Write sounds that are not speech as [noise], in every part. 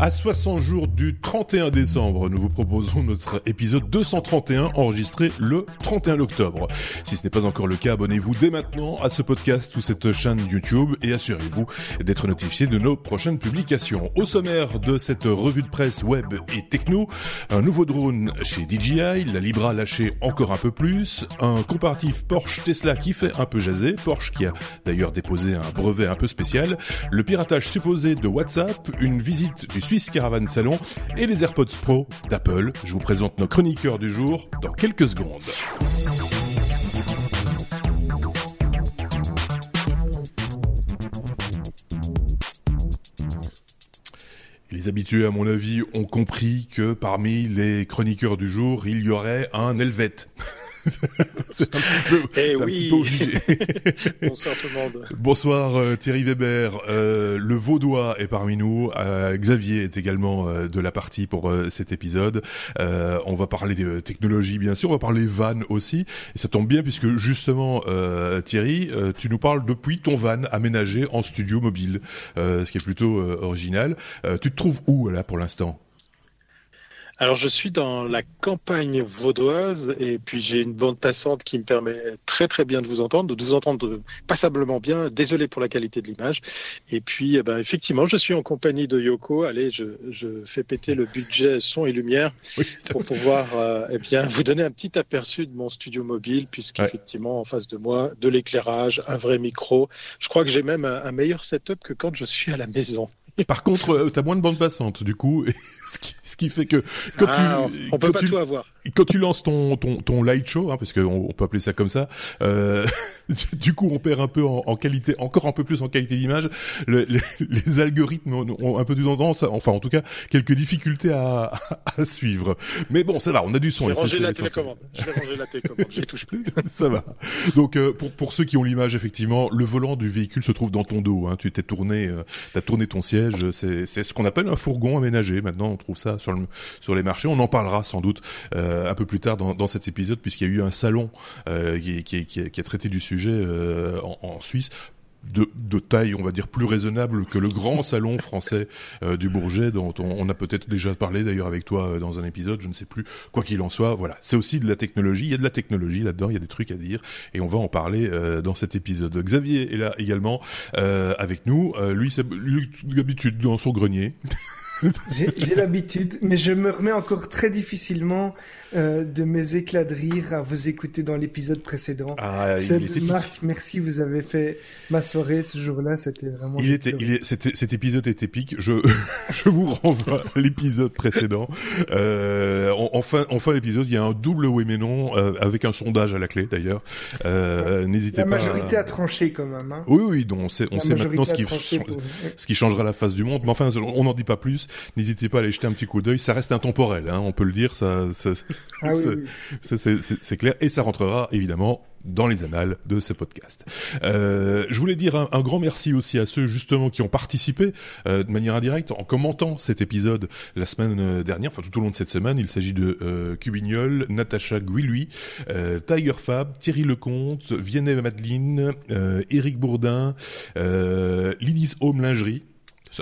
À 60 jours du 31 décembre, nous vous proposons notre épisode 231 enregistré le 31 octobre. Si ce n'est pas encore le cas, abonnez-vous dès maintenant à ce podcast ou cette chaîne YouTube et assurez-vous d'être notifié de nos prochaines publications. Au sommaire de cette revue de presse web et techno, un nouveau drone chez DJI, la Libra lâchée encore un peu plus, un comparatif Porsche Tesla qui fait un peu jaser, Porsche qui a d'ailleurs déposé un brevet un peu spécial, le piratage supposé de WhatsApp, une visite du Swiss Caravan Salon et les AirPods Pro d'Apple. Je vous présente nos chroniqueurs du jour dans quelques secondes. Les habitués, à mon avis, ont compris que parmi les chroniqueurs du jour, il y aurait un Helvète. [laughs] [laughs] c'est un petit peu, eh oui. [laughs] Bonsoir tout le monde. Bonsoir euh, Thierry Weber. Euh, le Vaudois est parmi nous. Euh, Xavier est également euh, de la partie pour cet épisode. on va parler de technologie bien sûr. On va parler van aussi. Et ça tombe bien puisque justement Thierry, tu nous parles depuis ton van aménagé en studio mobile, ce qui est plutôt original. tu te trouves où là pour l'instant? Alors, je suis dans la campagne vaudoise et puis j'ai une bande passante qui me permet très très bien de vous entendre, de vous entendre passablement bien. Désolé pour la qualité de l'image. Et puis, eh ben, effectivement, je suis en compagnie de Yoko. Allez, je, je fais péter le budget son et lumière pour pouvoir euh, eh bien, vous donner un petit aperçu de mon studio mobile, puisqu'effectivement, en face de moi, de l'éclairage, un vrai micro. Je crois que j'ai même un, un meilleur setup que quand je suis à la maison. Par contre, euh, t'as moins de bande passante, du coup, [laughs] ce, qui, ce qui fait que quand ah, tu, on peut pas tout avoir. Quand tu lances ton ton, ton light show, hein, parce qu'on on peut appeler ça comme ça, euh, [laughs] du coup, on perd un peu en, en, qualité, encore un peu plus en qualité d'image. Le, les, les, algorithmes ont, un peu de tendance, enfin, en tout cas, quelques difficultés à, à suivre. Mais bon, ça va, on a du son. J'ai rangé la télécommande. J'ai rangé la télécommande. Je touche plus. [laughs] ça va. Donc, euh, pour pour ceux qui ont l'image, effectivement, le volant du véhicule se trouve dans ton dos. Hein. Tu t'es tourné, euh, t'as tourné ton siège c'est ce qu'on appelle un fourgon aménagé. Maintenant, on trouve ça sur, le, sur les marchés. On en parlera sans doute euh, un peu plus tard dans, cet épisode, puisqu'il y a eu un salon euh, qui, a traité du sujet euh, en Suisse de, de, taille, on va dire, plus raisonnable que le grand salon français euh, du Bourget, dont on, on a peut-être déjà parlé d'ailleurs avec toi euh, dans un épisode, je ne sais plus. Quoi qu'il en soit, voilà, c'est aussi de la technologie. Il y a de la technologie là-dedans, il y a des trucs à dire, et on va en parler euh, dans cet épisode. Xavier est là également avec nous. lui, c'est l'habitude dans son grenier. [laughs] [laughs] J'ai l'habitude, mais je me remets encore très difficilement euh, de mes éclats de rire à vous écouter dans l'épisode précédent. Ah, Marc, merci, vous avez fait ma soirée ce jour-là, c'était vraiment. Il était, il est, cet épisode est épique. Je, [laughs] je vous renvoie à l'épisode précédent. Euh, enfin, enfin l'épisode, il y a un double oui mais non euh, avec un sondage à la clé d'ailleurs. Euh, N'hésitez pas. La majorité a tranché quand même. Hein. Oui, oui, donc on sait, on sait maintenant ce qui, ce qui changera la face du monde. Mais enfin, on n'en dit pas plus. N'hésitez pas à aller jeter un petit coup d'œil. Ça reste intemporel, hein, on peut le dire. Ça, ça, ah [laughs] c'est clair. Et ça rentrera évidemment dans les annales de ce podcast. Euh, je voulais dire un, grand merci aussi à ceux justement qui ont participé euh, de manière indirecte en commentant cet épisode la semaine euh, dernière, enfin tout au long de cette semaine. Il s'agit de euh, Cubignol, Natacha Guilui, euh, Tiger Fab, Thierry Lecomte, Vianney Madeline, Eric Bourdin, Lydis Home Lingerie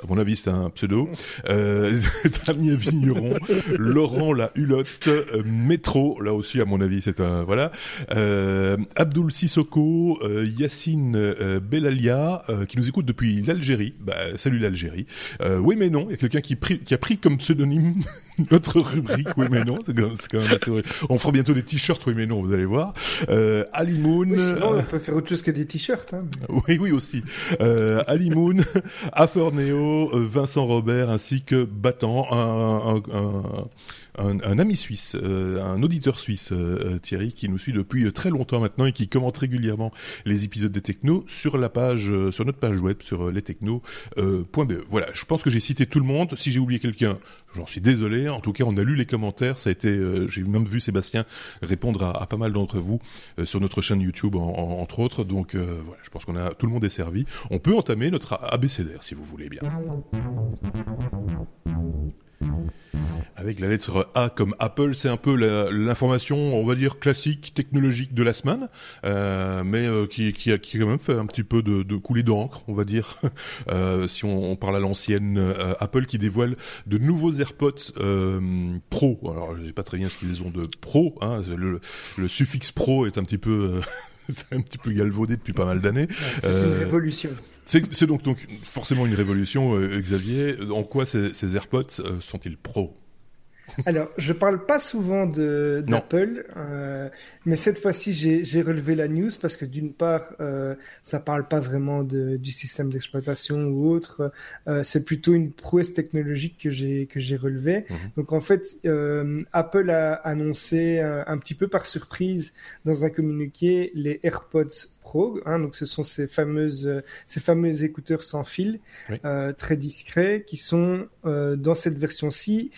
à mon avis c'est un pseudo, euh, [laughs] Damien Vigneron, [laughs] Laurent La Hulotte, euh, Métro, là aussi à mon avis c'est un voilà, euh, Abdul Sissoko, euh, Yacine euh, Belalia qui nous écoute depuis l'Algérie. Bah, salut l'Algérie. oui mais non, il y a quelqu'un qui, qui, a pris comme pseudonyme [laughs] notre rubrique. Oui mais non, c'est quand, même assez. On fera bientôt des t-shirts. Oui mais non, vous allez voir. Euh, Ali Moon. Oui, sinon, on peut faire autre chose que des t-shirts. Hein. Oui oui aussi. Euh, Ali Moon, Aforneo, euh, Vincent Robert ainsi que Battant, un, un, ami suisse, euh, un auditeur suisse, euh, Thierry, qui nous suit depuis très longtemps maintenant et qui commente régulièrement les épisodes des technos sur la page, sur notre page web, sur lestechno.be. voilà, je pense que j'ai cité tout le monde. Si j'ai oublié quelqu'un, j'en suis désolé. En tout cas, on a lu les commentaires. Ça a été, j'ai même vu Sébastien répondre à, pas mal d'entre vous sur notre chaîne YouTube, entre autres. Donc voilà, je pense qu'on a tout le monde est servi. On peut entamer notre abécédaire si vous voulez bien. Avec la lettre A comme Apple, c'est un peu l'information, on va dire classique, technologique de la semaine, euh, mais euh, qui, qui, a, qui a quand même fait un petit peu de, de couler d'encre, on va dire, [laughs] euh, si on, on, parle à l'ancienne Apple qui dévoile de nouveaux AirPods Pro. Alors, je sais pas très bien ce qu'ils ont de Pro. Hein, le, le, suffixe Pro est un petit peu [laughs] c'est un petit peu galvaudé depuis pas mal d'années. c'est une révolution. C'est donc, donc forcément une révolution, Xavier. En quoi ces, ces AirPods sont-ils pro alors, je parle pas souvent d'Apple, euh, mais cette fois-ci, j'ai relevé la news parce que d'une part, euh, ça parle pas vraiment de, du système d'exploitation ou autre. Euh, c'est plutôt une prouesse technologique que j'ai que j'ai relevé. Mhm. Donc en fait, euh, Apple a annoncé un, un, petit peu par surprise dans un communiqué les AirPods Pro. Hein, donc ce sont ces fameuses ces fameux écouteurs sans fil, euh, très discrets, qui sont euh, dans cette version-ci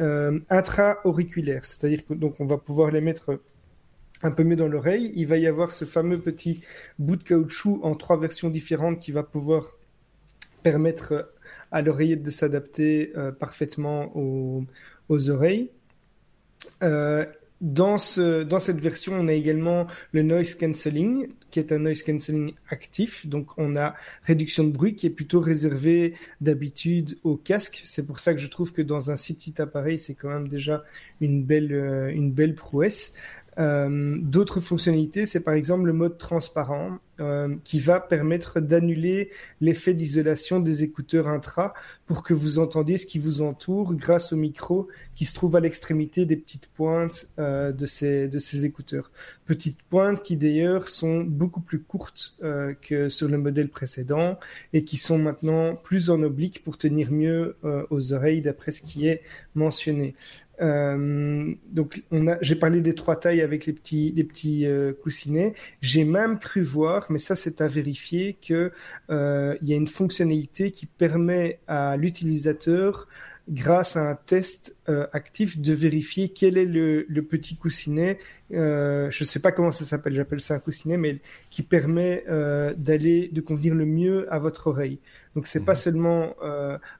euh, intra-auriculaire, c'est-à-dire que donc on va pouvoir les mettre un peu mieux dans l'oreille. Il va y avoir ce fameux petit bout de caoutchouc en trois versions différentes qui va pouvoir permettre à l'oreillette de s'adapter euh, parfaitement aux, aux oreilles. Euh, dans, ce, dans cette version, on a également le noise cancelling, qui est un noise cancelling actif. Donc, on a réduction de bruit qui est plutôt réservé d'habitude au casque. C'est pour ça que je trouve que dans un si petit appareil, c'est quand même déjà une belle, euh, une belle prouesse. Euh, D'autres fonctionnalités, c'est par exemple le mode transparent euh, qui va permettre d'annuler l'effet d'isolation des écouteurs intra pour que vous entendiez ce qui vous entoure grâce au micro qui se trouve à l'extrémité des petites pointes euh, de, ces, de ces écouteurs. Petites pointes qui d'ailleurs sont beaucoup plus courtes euh, que sur le modèle précédent et qui sont maintenant plus en oblique pour tenir mieux euh, aux oreilles d'après ce qui est mentionné. Euh, donc, on a, j'ai parlé des trois tailles avec les petits, les petits euh, coussinets. J'ai même cru voir, mais ça c'est à vérifier, que euh, il y a une fonctionnalité qui permet à l'utilisateur grâce à un test euh, actif de vérifier quel est le, le petit coussinet. Euh, je ne sais pas comment ça s'appelle, j'appelle ça un coussinet, mais qui permet euh, d'aller de convenir le mieux à votre oreille. Donc c'est pas mhm. seulement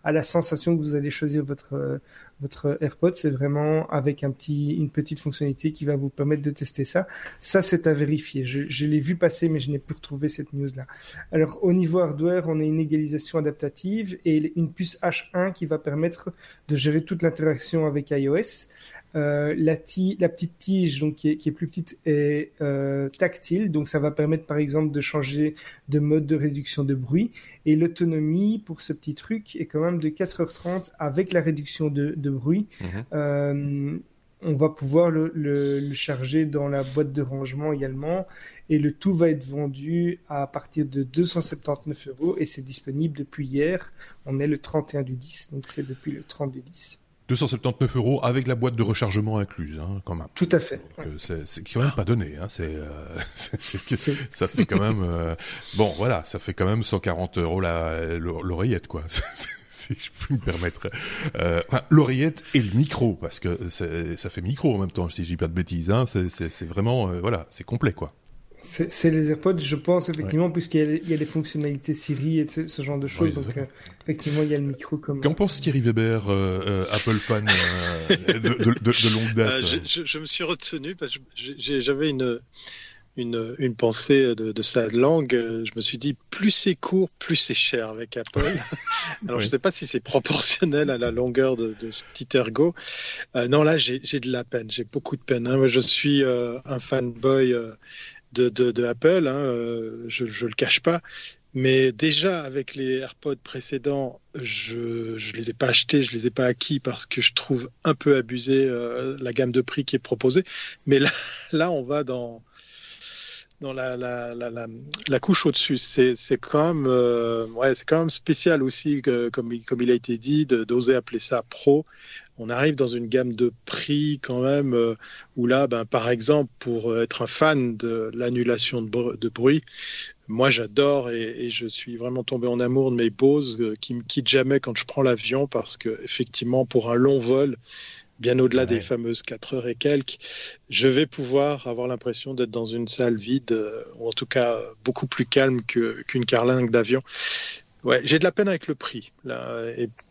à la sensation que vous allez choisir votre votre AirPod, c'est vraiment avec un petit une petite fonctionnalité qui va vous permettre de tester ça. Ça c'est à vérifier. Je, je l'ai vu passer, mais je n'ai plus retrouvé cette news là. Alors au niveau hardware, on a une égalisation adaptative et une puce H1 qui va permettre de gérer toute l'interaction avec iOS. Euh, la, la, petite tige, donc qui est, qui est plus petite, est euh, tactile, donc ça va permettre par exemple de changer de mode de réduction de bruit. Et l'autonomie pour ce petit truc est quand même de 4h30 avec la réduction de, de bruit. Mhm. Euh, on va pouvoir le, le, le, charger dans la boîte de rangement également. Et le tout va être vendu à partir de 279 euros et c'est disponible depuis hier. On est le 31 du 10, donc c'est depuis le 30 du 10. 279 euros avec la boîte de rechargement incluse, hein, quand même. Tout à fait. Euh, c'est quand même pas donné. Hein, c'est euh, [laughs] ça fait quand même euh, bon, voilà, ça fait quand même 140 euros l'oreillette, quoi. [laughs] si je peux me permettre. Euh, enfin, l'oreillette et le micro, parce que ça fait micro en même temps, si je dis pas de bêtises. Hein, c'est vraiment, voilà, c'est complet, quoi. C'est les AirPods, je pense, effectivement, puisqu'il y, y, a les fonctionnalités Siri et ce genre de choses. donc, euh, effectivement, il y a le micro comme. Qu'en pense Thierry Weber, euh, euh, Apple fan euh, de, de, de, de, longue date je, je, je, me suis retenu parce que j'avais une, une, une, pensée de, sa langue. Je me suis dit, plus c'est court, plus c'est cher avec Apple. [laughs] Alors, je ne sais pas si c'est proportionnel à la longueur de, ce petit ergot. non, là, j'ai de la peine. J'ai beaucoup de peine. Hein. Je suis un fanboy de, Apple, hein, euh, je ne le cache pas. Mais déjà, avec les AirPods précédents, je ne les ai pas achetés, je les ai pas acquis parce que je trouve un peu abusé euh, la gamme de prix qui est proposée. Mais là, là on va dans, dans la, la, la, couche au-dessus. C'est quand, même, euh, quand même spécial aussi, que, comme, comme il a été dit, d'oser appeler ça pro on arrive dans une gamme de prix quand même euh, où là, ben, par exemple, pour être un fan de l'annulation de, bruit, moi j'adore et, et, je suis vraiment tombé en amour de mes Bose euh, qui me quittent jamais quand je prends l'avion parce que effectivement pour un long vol, bien au-delà ouais. des fameuses 4 heures et quelques, je vais pouvoir avoir l'impression d'être dans une salle vide, euh, ou en tout cas beaucoup plus calme qu'une qu carlingue d'avion Ouais, j'ai de la peine avec le prix. Là,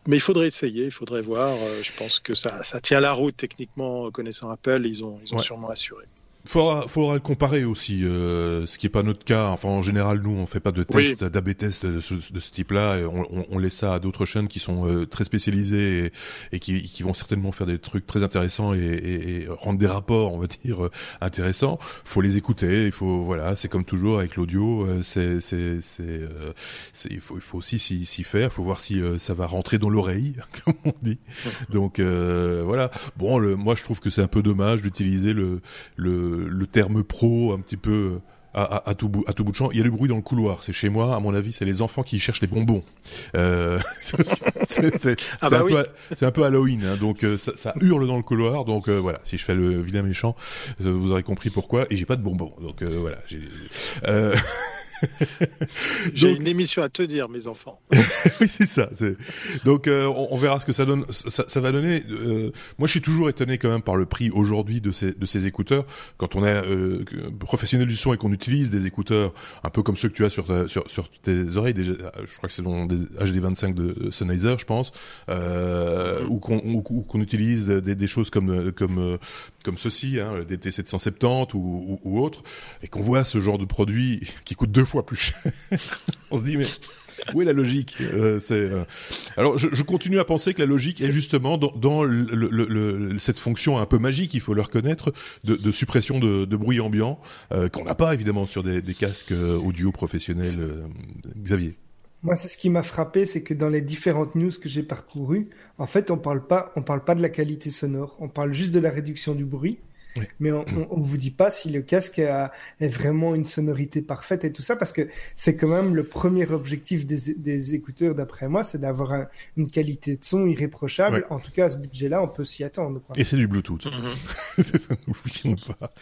mais il faudrait essayer, il faudrait voir. je pense que ça, ça tient la route techniquement, connaissant Apple, ils ont, ils ont sûrement assuré. Faudra, faudra le comparer aussi, euh, ce qui est pas notre cas. Enfin, en général, nous, on fait pas de d'AB test de ce, de ce type-là. On, on, on, laisse ça à d'autres chaînes qui sont euh, très spécialisées et, et qui, qui, vont certainement faire des trucs très intéressants et, et, et, rendre des rapports, on va [laughs] dire, euh, intéressants. Faut les écouter. Il faut, voilà, c'est comme toujours avec l'audio. Euh, c'est, c'est, c'est, il faut, il faut aussi s'y faire. Il faut voir si ça va rentrer dans l'oreille, [laughs] comme on dit. [laughs] Donc voilà. Bon, le, moi, je trouve que c'est un peu dommage d'utiliser le, le le, terme pro un petit peu à, tout bout, à tout bout de champ. Il y a du bruit dans le couloir. C'est chez moi, à mon avis, c'est les enfants qui cherchent les bonbons. Euh, [laughs] c'est ah bah un, peu Halloween, hein, donc euh, ça, hurle dans le couloir. Donc euh, voilà, si je fais le vilain méchant, vous aurez compris pourquoi. Et j'ai pas de bonbons, donc voilà. [laughs] [laughs] J'ai une émission à te dire, mes enfants. [laughs] oui, c'est ça. Donc, euh, on, verra ce que ça donne. Ça, ça va donner. Euh, moi, je suis toujours étonné quand même par le prix aujourd'hui de ces de ces écouteurs. Quand on est euh, professionnel du son et qu'on utilise des écouteurs un peu comme ceux que tu as sur sur, sur tes oreilles, déjà, je crois que c'est dans des HD25 de Sennheiser, je pense, ou qu'on qu'on utilise des, des, choses comme comme comme ceci, hein, le DT770 ou, ou, ou autre, et qu'on voit ce genre de produit qui coûte deux fois plus cher. [laughs] On se dit mais où est la logique euh, C'est euh, alors je, continue à penser que la logique est, justement dans, cette fonction un peu magique, il faut le reconnaître, de, suppression de, bruit ambiant euh, qu'on n'a pas évidemment sur des, des casques audio professionnels. Xavier. Moi, c'est ce qui m'a frappé, c'est que dans les différentes news que j'ai parcourues, en fait, on parle pas, on parle pas de la qualité sonore, on parle juste de la réduction du bruit. Mais on, on, vous dit pas si le casque a, est vraiment une sonorité parfaite et tout ça, parce que c'est quand même le premier objectif des, des écouteurs, d'après moi, c'est d'avoir une qualité de son irréprochable. En tout cas, à ce budget-là, on peut s'y attendre. Et c'est du Bluetooth. Mm-hmm. [laughs] c'est ça, n'oublions pas.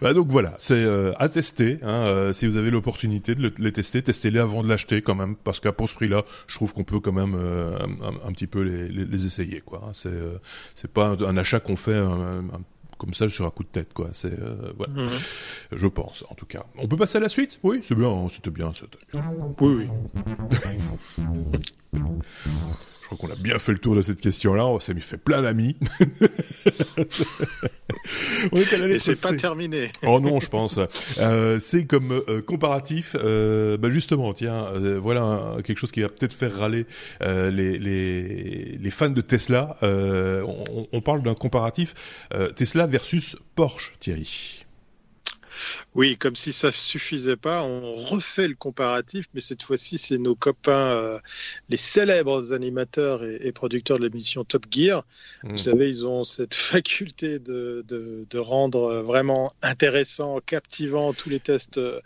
Bah, donc voilà, c'est euh, à tester. Hein, euh, si vous avez l'opportunité de les tester, testez-les avant de l'acheter quand même, parce qu'à pour ce prix-là, je trouve qu'on peut quand même euh, un, un, petit peu les, les, les essayer. quoi. C'est c'est pas un, un achat qu'on fait un, un comme ça sur un coup de tête, quoi. C'est euh, voilà. Mhm. Je pense, en tout cas. On peut passer à la suite? Oui, c'est bien, hein, c'était bien, c'était bien. Oui, oui. [laughs] qu'on a bien fait le tour de cette question-là. On s'est fait plein d'amis. [laughs] Et c'est pas terminé. oh non, je pense. Euh, c'est comme euh, comparatif. Euh, bah justement, tiens, euh, voilà quelque chose qui va peut-être faire râler euh, les, les, les, fans de Tesla. On, on, parle d'un comparatif Tesla versus Porsche, Thierry. Oui, comme si ça suffisait pas, on refait le comparatif, mais cette fois-ci, c'est nos copains, euh, les célèbres animateurs et, producteurs de l'émission Top Gear. Vous mmh. savez, ils ont cette [laughs] faculté de, de, rendre vraiment intéressant, captivant tous les tests euh,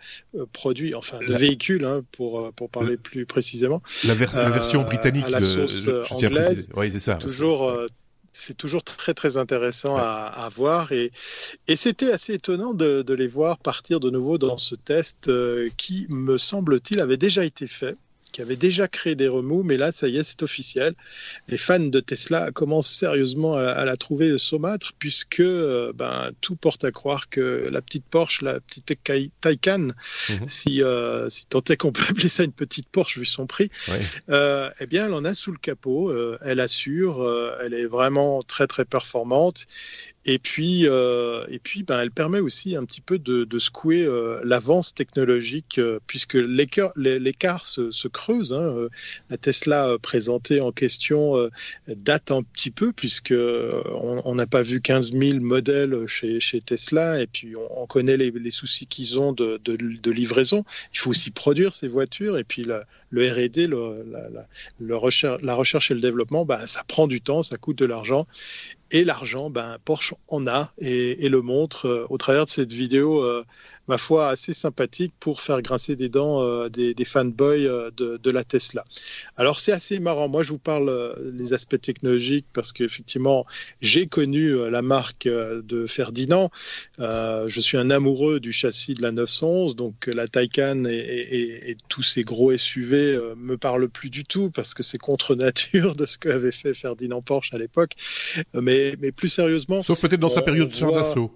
produits, enfin de véhicules, hein, pour, pour parler plus précisément. La, version euh, britannique, à la sauce anglaise. Oui, c'est ça. Toujours c'est toujours très très intéressant à, à, voir. Et, et c'était assez étonnant de, de, les voir partir de nouveau dans ce test euh, qui, me semble-t-il, avait déjà été fait qui avait déjà créé des remous, mais là, ça y est, c'est officiel. Les fans de Tesla commencent sérieusement à, la trouver saumâtre, puisque euh, ben, tout porte à croire que la petite Porsche, la petite Taycan, mhm. si, euh, si tant est qu'on [laughs] peut appeler ça une petite Porsche vu son prix, euh, eh bien, elle en a sous le capot. Elle assure, elle est vraiment très très performante. Et puis, euh, et puis ben, elle permet aussi un petit peu de, de secouer euh, l'avance technologique, euh, puisque l'écart se, se, creuse. Hein. La Tesla présentée en question date un petit peu, puisque on n'a pas vu 15 000 modèles chez, Tesla, et puis on, on connaît les, soucis qu'ils ont de, livraison. Il faut aussi produire ces voitures, et puis le R&D, la, la recherche et le développement, ben, ça prend du temps, ça coûte de l'argent. Et l'argent, ben, Porsche en a et, le montre euh, au travers de cette vidéo euh, ma foi, assez sympathique pour faire grincer des dents euh, des, des, fanboys euh, de, de, la Tesla. Alors c'est assez marrant. Moi, je vous parle euh, les aspects technologiques parce qu'effectivement, j'ai connu euh, la marque de Ferdinand. Je suis un amoureux du châssis de la 911, donc la Taycan et, et, et tous ces gros SUV me parlent plus du tout parce que c'est contre nature de ce qu'avait fait Ferdinand Porsche à l'époque. Mais, mais plus sérieusement, sauf peut-être dans sa période sur d'assaut.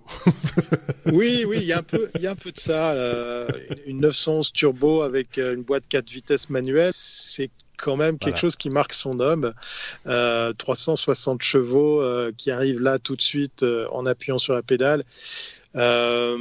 [laughs] oui, oui, il y a un peu, il y a un peu de ça. Euh, une 911 turbo avec euh, une boîte 4 vitesses manuelle, c'est quand même quelque chose qui marque son homme. 360 chevaux qui arrivent là tout de suite en appuyant sur la pédale. Euh,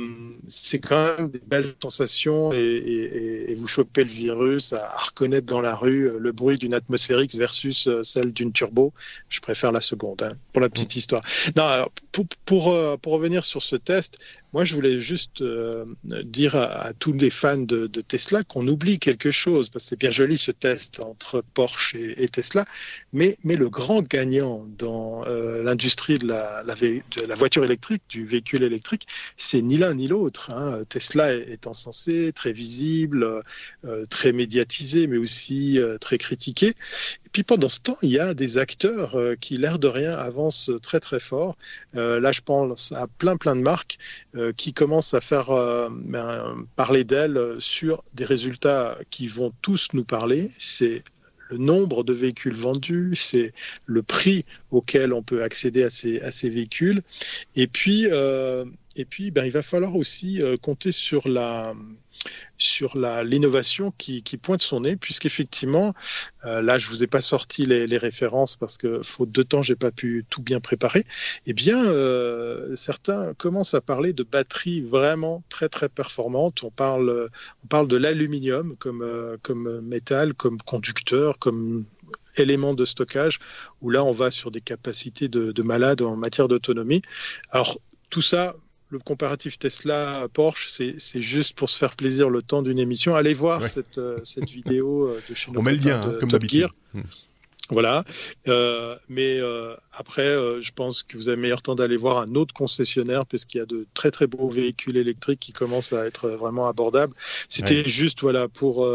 c'est quand même des belles sensations et, vous chopez le virus à, reconnaître dans la rue euh, le bruit d'une atmosphérique versus euh, celle d'une turbo. Je préfère la seconde, hein, pour la petite mm. histoire. Non, alors, pour, pour, pour, revenir sur ce test, moi, je voulais juste euh, dire à, tous les fans de, Tesla qu'on oublie quelque chose, parce que c'est bien joli ce test entre Porsche et, Tesla, mais, mais, le grand gagnant dans euh, l'industrie de la, de la, voiture électrique, du véhicule électrique, c'est ni l'un ni l'autre. Hein. Tesla est, encensé, très visible, euh, très médiatisé, mais aussi très critiqué. Et puis pendant ce temps, il y a des acteurs euh, qui, l'air de rien, avancent très très fort. Euh, là, je pense à plein plein de marques euh, qui commencent à faire ben, parler d'elles sur des résultats qui vont tous nous parler. C'est le nombre de véhicules vendus, c'est le prix auquel on peut accéder à ces, à ces véhicules. Et puis, et puis ben, il va falloir aussi compter sur la sur l'innovation qui, pointe son nez, puisqu'effectivement, euh, là, je vous ai pas sorti les, références parce que, faute de temps, j'ai pas pu tout bien préparer. Eh bien, euh, certains commencent à parler de batteries vraiment très très performantes. On parle, on parle de l'aluminium comme, euh, comme métal, comme conducteur, comme élément de stockage, où là, on va sur des capacités de, de malade en matière d'autonomie. Alors, tout ça, le comparatif Tesla-Porsche, c'est juste pour se faire plaisir le temps d'une émission. Allez voir cette, euh, cette [laughs] vidéo euh, de chez nous. On met le lien, hein, comme d'habitude. Hmm. Voilà. Euh, mais après, je pense que vous avez meilleur temps d'aller voir un autre concessionnaire parce qu'il y a de très très beaux véhicules électriques qui commencent à être vraiment abordables. C'était juste voilà pour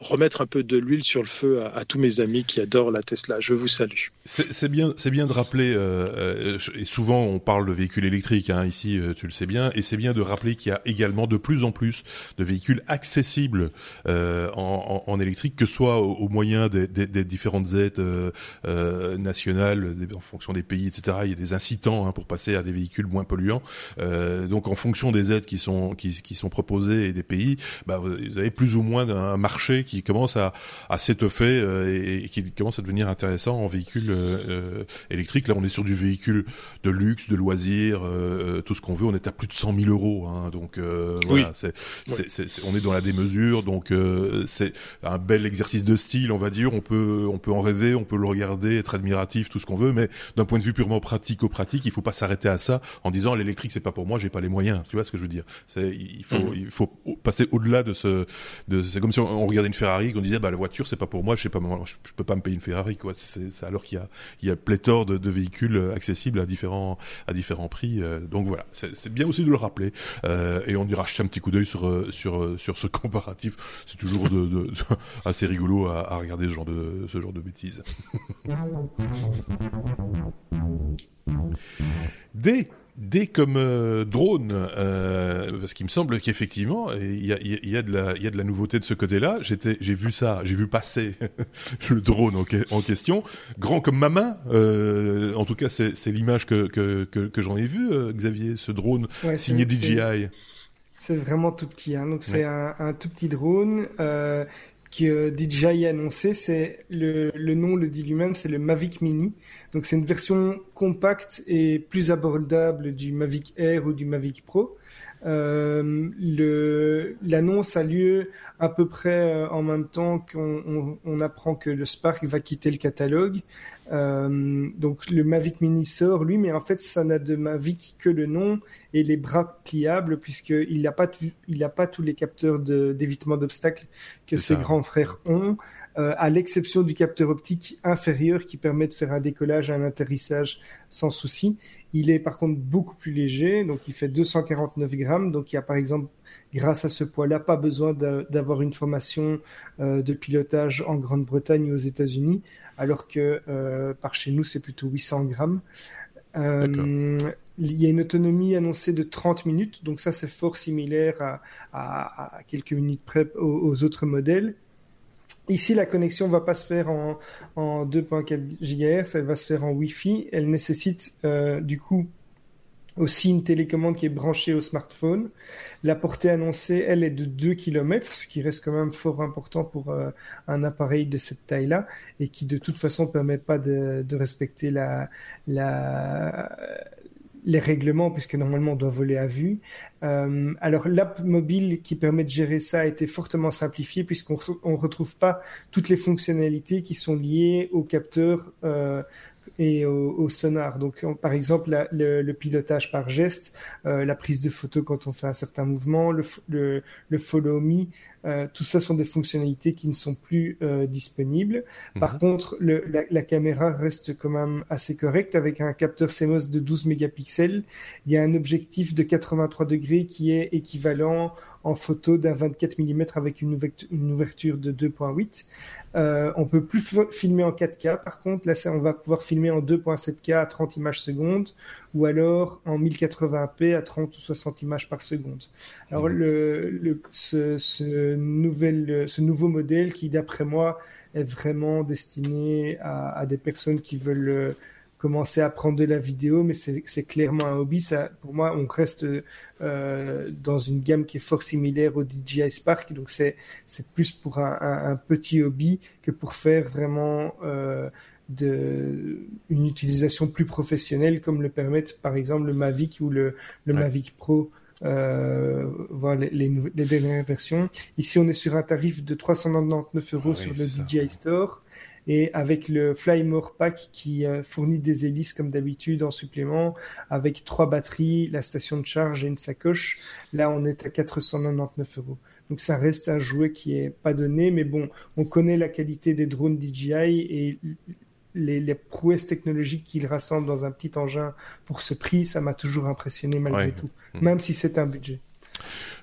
remettre un peu de l'huile sur le feu à, tous mes amis qui adorent la Tesla. Je vous salue. C'est bien, c'est bien de rappeler. Euh, euh, et souvent, on parle de véhicules électriques hein, ici, euh, tu le sais bien, et c'est bien de rappeler qu'il y a également de plus en plus de véhicules accessibles euh, en, en, électrique, que ce soit au, moyen des, des, des, différentes aides euh, nationales, en fonction des pays, etc. Il y a des incitants hein, pour passer à des véhicules moins polluants. donc, en fonction des aides qui sont qui, qui sont proposées et des pays, bah, vous avez plus ou moins un marché qui commence à, à s'étoffer euh, et, qui commence à devenir intéressant en véhicule euh, euh, électrique. Là, on est sur du véhicule de luxe, de loisirs, tout ce qu'on veut. On est à plus de 100 000 euros, hein, donc voilà, c'est, on est dans la démesure, donc c'est un bel exercice de style, on va dire. On peut, on peut en rêver, on peut le regarder, être admiratif, tout ce qu'on veut, mais d'un point de vue purement pratico-pratique, il faut pas s'arrêter à ça en disant l'électrique c'est pas pour moi, j'ai pas les moyens. Tu vois ce que je veux dire? C'est, il faut, mmh. il faut passer au-delà de ce, de, c'est comme si on regardait une Ferrari qu'on disait bah la voiture c'est pas pour moi je sais pas je, peux pas me payer une Ferrari quoi. C'est alors qu'il y a il y a pléthore de, véhicules euh, accessibles à différents à différents prix euh, donc voilà. C'est bien aussi de le rappeler euh, et on ira jeter un petit coup d'œil sur sur sur ce [laughs] comparatif. C'est toujours de, [laughs] assez rigolo à, à, regarder ce genre de ce genre de bêtises. [laughs] Des Dès comme euh, drone, euh, parce qu'il me semble qu'effectivement il y a, y a, de la, il y a de la nouveauté de ce côté-là. J'étais, j'ai vu ça, j'ai vu passer [laughs] le drone en, question, grand comme ma main. Euh, en tout cas, c'est, c'est l'image que que, que, que j'en ai vu, euh, Xavier, ce drone signé DJI. C'est vraiment tout petit, hein. donc c'est un, un, tout petit drone. Euh, que DJI a annoncé, c'est le, le, nom le dit lui-même, c'est le Mavic Mini. Donc c'est une version compacte et plus abordable du Mavic Air ou du Mavic Pro. Euh, L'annonce a lieu à peu près euh, en même temps qu'on on, on apprend que le Spark va quitter le catalogue. Euh, donc le Mavic Mini sort, lui, mais en fait ça n'a de Mavic que le nom et les bras pliables, puisqu'il n'a pas, il a pas tous les capteurs d'évitement d'obstacles que ses grands frères ont, euh, à l'exception du capteur optique inférieur qui permet de faire un décollage, un atterrissage sans souci. Il est par contre beaucoup plus léger, donc il fait 249 grammes. Donc il y a par exemple, grâce à ce poids-là, pas besoin d'avoir une formation euh, de pilotage en Grande-Bretagne ou aux États-Unis, alors que euh, par chez nous c'est plutôt 800 grammes. Euh, il y a une autonomie annoncée de 30 minutes, donc ça c'est fort similaire à, quelques minutes près aux, autres modèles. Ici, la connexion va pas se faire en, en 2.4 GHz, elle va se faire en Wi-Fi. Elle nécessite euh, du coup aussi une télécommande qui est branchée au smartphone. La portée annoncée, elle, est de 2 km, ce qui reste quand même fort important pour euh, un appareil de cette taille-là et qui de toute façon ne permet pas de, respecter la, les règlements, puisque normalement on doit voler à vue. Euh, alors l'app mobile qui permet de gérer ça a été fortement simplifiée, puisqu'on ne retrouve pas toutes les fonctionnalités qui sont liées au capteur euh, et au, sonar. Donc, par exemple, le, pilotage par geste, euh, la prise de photo quand on fait un certain mouvement, le, le, follow me, tout ça sont des fonctionnalités qui ne sont plus euh, disponibles. Par mhm. contre, le, la, la, caméra reste quand même assez correcte avec un capteur CMOS de 12 mégapixels. Il y a un objectif de 83 degrés qui est équivalent en photo d'un 24 mm avec une, ouverture de 2.8. Euh, on peut plus filmer en 4K. Par contre, là, on va pouvoir filmer en 2.7K à 30 images secondes ou alors en 1080p à 30 ou 60 images par seconde. Alors, le, ce, ce, nouvel, ce nouveau modèle qui, d'après moi, est vraiment destiné à, à, des personnes qui veulent commencer à prendre de la vidéo, mais c'est clairement un hobby. Ça, pour moi, on reste euh, dans une gamme qui est fort similaire au DJI Spark, donc c'est plus pour un, un, petit hobby que pour faire vraiment euh, de, une utilisation plus professionnelle, comme le permettent par exemple le Mavic ou le, le Mavic Pro. Euh, voilà les, les, les, dernières versions. Ici, on est sur un tarif de 399 euros ah sur le DJI Store et avec le Flymore Pack qui euh, fournit des hélices comme d'habitude en supplément, avec trois batteries, la station de charge et une sacoche. Là, on est à 499 euros. Donc ça reste un jouet qui est pas donné, mais bon, on connaît la qualité des drones DJI et les, prouesses technologiques qu'il rassemble dans un petit engin pour ce prix, ça m'a toujours impressionné malgré tout, mmh. même si c'est un budget.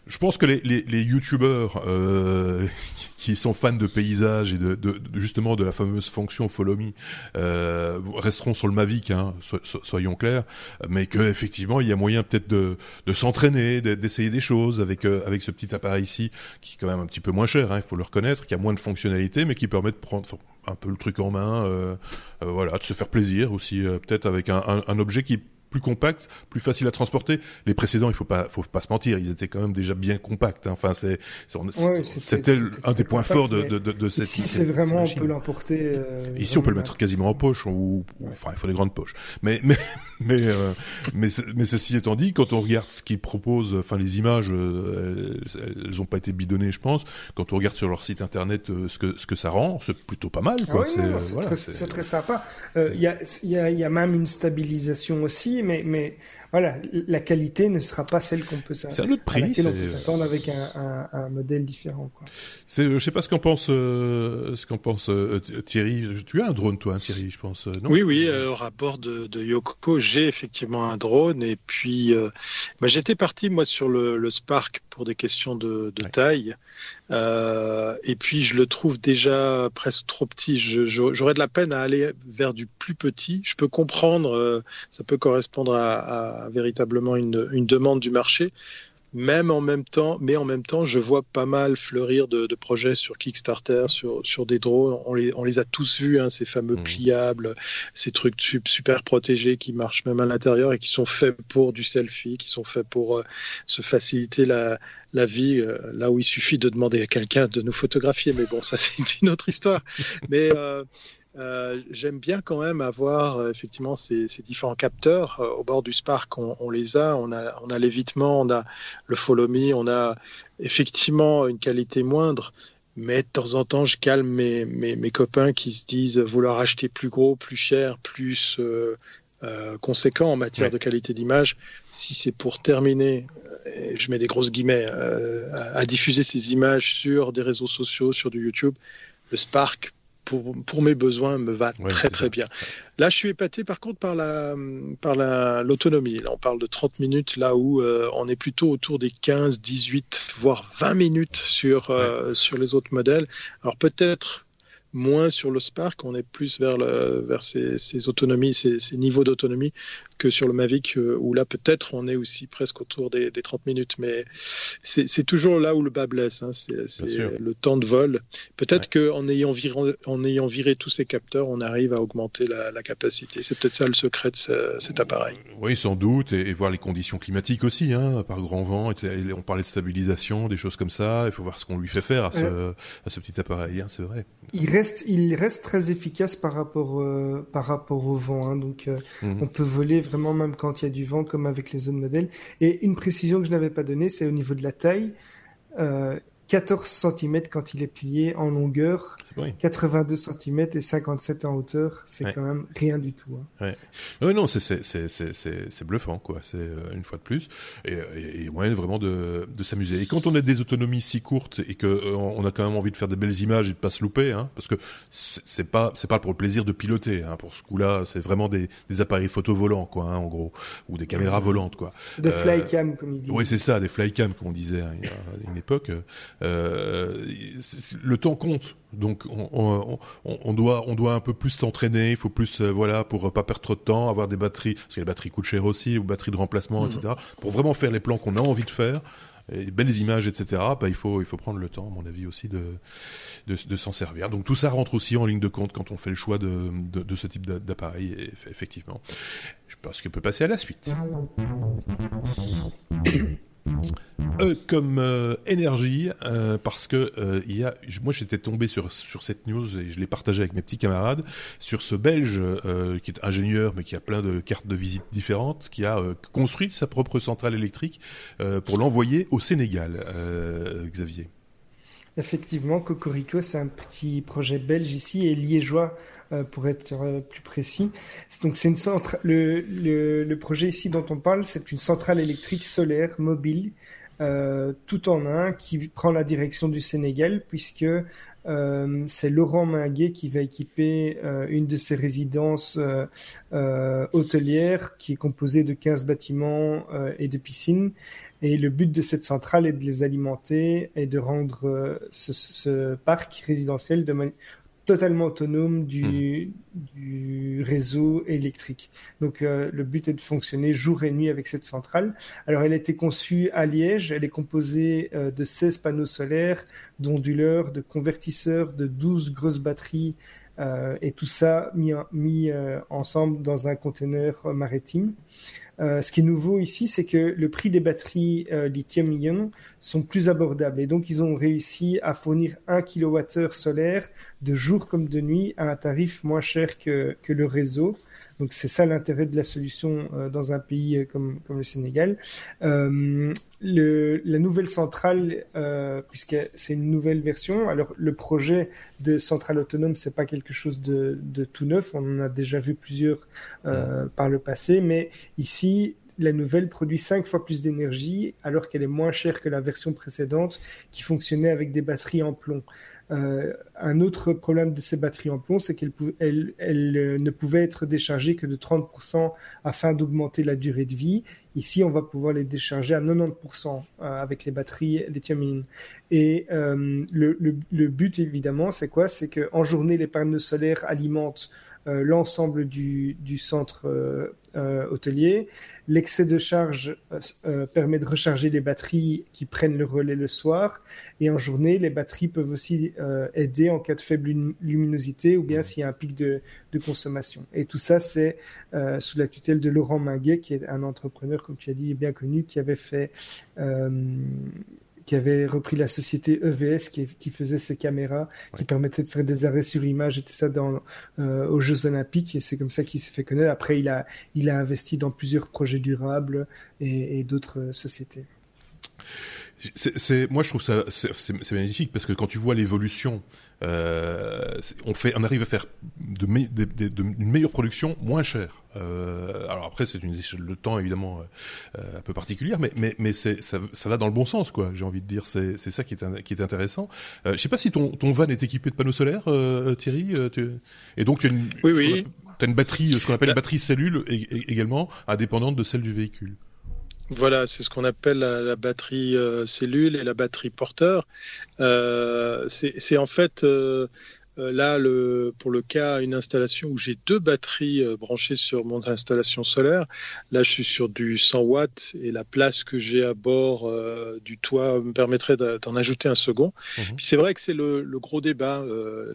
Je pense que les, les, les youtubeurs euh, [laughs] qui sont fans de paysages et de, de, justement de la fameuse fonction follow me euh, resteront sur le Mavic, hein, soyons clairs, mais que effectivement il y a moyen peut-être de, de s'entraîner, d'essayer des choses avec euh, avec ce petit appareil ici qui est quand même un petit peu moins cher, hein, il faut le reconnaître, qui a moins de fonctionnalités, mais qui permet de prendre un peu le truc en main, euh, euh voilà, de se faire plaisir aussi, peut-être avec un, un objet qui plus compact, plus facile à transporter. Les précédents, il faut pas, faut pas se mentir, ils étaient quand même déjà bien compacts. Hein. Enfin, c'est, c'était un des points forts de, de, de, cette. Ici, c'est vraiment, on peut l'emporter. Euh, ici, on peut le mettre quasiment en poche, ou, enfin, il faut des grandes poches. Mais, mais, [laughs] mais, euh, mais, mais, ceci étant dit, quand on regarde ce qu'ils proposent, enfin, les images, euh, elles, ont pas été bidonnées, je pense. Quand on regarde sur leur site internet ce que ce que ça rend, c'est plutôt pas mal, quoi. Ah c'est voilà, très, très, sympa. Il y a, il y a, y a même une stabilisation aussi mais, mais voilà, la qualité ne sera pas celle qu'on peut C'est un autre prix. on peut s'attendre avec un, un, modèle différent. Quoi. Je sais pas ce qu'en pense, euh, ce qu'en pense euh, Thierry. Tu as un drone, toi, hein, Thierry, je pense. Non? Oui, oui. Alors à bord de, de Yoko, j'ai effectivement un drone. Et puis, euh, bah, j'étais parti moi sur le, le, Spark pour des questions de, de taille. Euh, et puis, je le trouve déjà presque trop petit. J'aurais de la peine à aller vers du plus petit. Je peux comprendre, ça peut correspondre à, véritablement une demande du marché même en même temps, mais en même temps, je vois pas mal fleurir de, projets sur Kickstarter, sur, sur des drones. On les, on les a tous vus, hein, ces fameux mmh. pliables, ces trucs super protégés qui marchent même à l'intérieur et qui sont faits pour du selfie, qui sont faits pour euh, se faciliter la, la vie, euh, là où il suffit de demander à quelqu'un de nous photographier. Mais bon, ça [laughs] c'est une autre histoire. Mais euh, euh, j'aime bien quand même avoir euh, effectivement ces, ces, différents capteurs euh, au bord du Spark. On, on, les a, on a, on a l'évitement, on a le follow me, on a effectivement une qualité moindre. Mais de temps en temps, je calme mes, mes, mes copains qui se disent vouloir acheter plus gros, plus cher, plus conséquent en matière de qualité d'image. Si c'est pour terminer, je mets des grosses guillemets, à, à diffuser ces images sur des réseaux sociaux, sur du YouTube, le Spark pour, pour, mes besoins me va très très bien. Là, je suis épaté par contre par la par la l'autonomie. Là, on parle de 30 minutes là où euh, on est plutôt autour des 15, 18 voire 20 minutes sur euh, sur les autres modèles. Alors peut-être moins sur le Spark, on est plus vers le vers ces, ces autonomies, ces, ces niveaux d'autonomie que sur le Mavic, où là peut-être on est aussi presque autour des, 30 minutes, mais c'est toujours là où le bas blesse, hein. c'est le temps de vol. Peut-être qu'en ayant, viré, en ayant viré tous ces capteurs, on arrive à augmenter la, capacité. C'est peut-être ça le secret de cet appareil. Oui, sans doute, et, voir les conditions climatiques aussi, hein, par grand vent. on parlait de stabilisation, des choses comme ça. Il faut voir ce qu'on lui fait faire à ce, à ce petit appareil, hein, c'est vrai. Il reste, il reste très efficace par rapport, euh, par rapport au vent. Hein, donc, euh, mhm. on peut voler vraiment même quand il y a du vent, comme avec les autres modèles. Et une précision que je n'avais pas donnée, c'est au niveau de la taille. Euh, 14 cm quand il est plié en longueur, 82 cm et 57 en hauteur, c'est quand même rien du tout. Hein. Ouais. non, c'est bluffant, quoi. C'est euh, une fois de plus, et, et, moyen vraiment de, de s'amuser. Et quand on a des autonomies si courtes et que euh, on a quand même envie de faire de belles images et de pas se louper, hein, parce que c'est pas pas pour le plaisir de piloter. Hein, pour ce coup-là, c'est vraiment des, des appareils photo volants, quoi, hein, en gros, ou des caméras volantes, quoi. De euh, flycam, comme il dit. Oui, c'est ça, des flycam, comme on disait il y a une époque. Euh, le temps compte, donc on, on, doit on doit un peu plus s'entraîner. Il faut plus euh, voilà pour pas perdre trop de temps, avoir des batteries parce que les batteries coûtent cher aussi, ou batteries de remplacement, etc. Mhm. Pour vraiment faire les plans qu'on a envie de faire. Et belles images, etc. Bah, il faut il faut prendre le temps, à mon avis aussi de de, s'en servir. Donc tout ça rentre aussi en ligne de compte quand on fait le choix de de, de ce type d'appareil. Effectivement, je pense qu'on peut passer à la suite. [coughs] [coughs] E comme euh, énergie euh, parce que il y a moi j'étais tombé sur sur cette news et je l'ai partagé avec mes petits camarades sur ce belge qui est ingénieur mais qui a plein de cartes de visite différentes qui a construit sa propre centrale électrique pour l'envoyer au Sénégal Xavier Effectivement, Cocorico, c'est un petit projet belge ici et liégeois pour être plus précis. Donc c'est une centrale. Le, le, le, projet ici dont on parle, c'est une centrale électrique solaire mobile euh, tout en un qui prend la direction du Sénégal puisque euh, c'est Laurent Minguet qui va équiper euh, une de ses résidences hôtelières qui est composée de 15 bâtiments et de piscines. Et le but de cette centrale est de les alimenter et de rendre ce, ce, parc résidentiel de, totalement autonome du, hmm. du réseau électrique. Donc euh, le but est de fonctionner jour et nuit avec cette centrale. Alors elle a été conçue à Liège, elle est composée euh, de 16 panneaux solaires, d'onduleurs, de convertisseurs, de 12 grosses batteries euh, et tout ça mis, mis ensemble dans un conteneur maritime. Euh, ce qui est nouveau ici, c'est que le prix des batteries euh, lithium-ion sont plus abordables. Et donc, ils ont réussi à fournir 1 kWh solaire de jour comme de nuit à un tarif moins cher que, que le réseau. Donc c'est ça l'intérêt de la solution euh, dans un pays euh, comme, comme le Sénégal. Euh, le, la nouvelle centrale, euh, puisque c'est une nouvelle version, alors le projet de centrale autonome, c'est pas quelque chose de, de, tout neuf, on en a déjà vu plusieurs euh, par le passé, mais ici, la nouvelle produit cinq fois plus d'énergie alors qu'elle est moins chère que la version précédente qui fonctionnait avec des batteries en plomb. Euh, un autre problème de ces batteries en plomb, c'est qu'elles euh, ne pouvaient être déchargées que de 30% afin d'augmenter la durée de vie. Ici, on va pouvoir les décharger à 90% euh, avec les batteries lithium-ion. Et le, le, but, évidemment, c'est quoi? C'est qu'en journée, les panneaux solaires alimentent l'ensemble du, du, centre euh, euh, hôtelier. L'excès de charge permet de recharger les batteries qui prennent le relais le soir. Et en journée, les batteries peuvent aussi aider en cas de faible luminosité ou bien s'il y a un pic de, de consommation. Et tout ça, c'est sous la tutelle de Laurent Minguet, qui est un entrepreneur, comme tu as dit, bien connu, qui avait fait qui avait repris la société EVS qui, qui faisait ces caméras, qui permettaient de faire des arrêts sur image et tout ça dans, euh, aux Jeux Olympiques. Et c'est comme ça qu'il s'est fait connaître. Après, il a, il a investi dans plusieurs projets durables et, et d'autres sociétés. C'est, moi, je trouve ça c'est magnifique parce que quand tu vois l'évolution, euh, on fait, on arrive à faire de, de, de, une meilleure production moins chère. Euh, alors après, c'est une échelle de temps évidemment euh, un peu particulière, mais mais mais c'est ça, ça va dans le bon sens, quoi. J'ai envie de dire, c'est c'est ça qui est qui est intéressant. Euh, je sais pas si ton ton van est équipé de panneaux solaires, euh, Thierry. Tu... Et donc tu as une, oui, oui. As une batterie, ce qu'on appelle une batterie cellule également, indépendante de celle du véhicule. Voilà, c'est ce qu'on appelle la, batterie euh, cellule et la batterie porteur. Euh, c'est en fait euh, là, le, pour le cas, une installation où j'ai deux batteries branchées sur mon installation solaire, là, je suis sur du 100 watts et la place que j'ai à bord du toit me permettrait d'en ajouter un second. Mhm. Puis c'est vrai que c'est le, gros débat,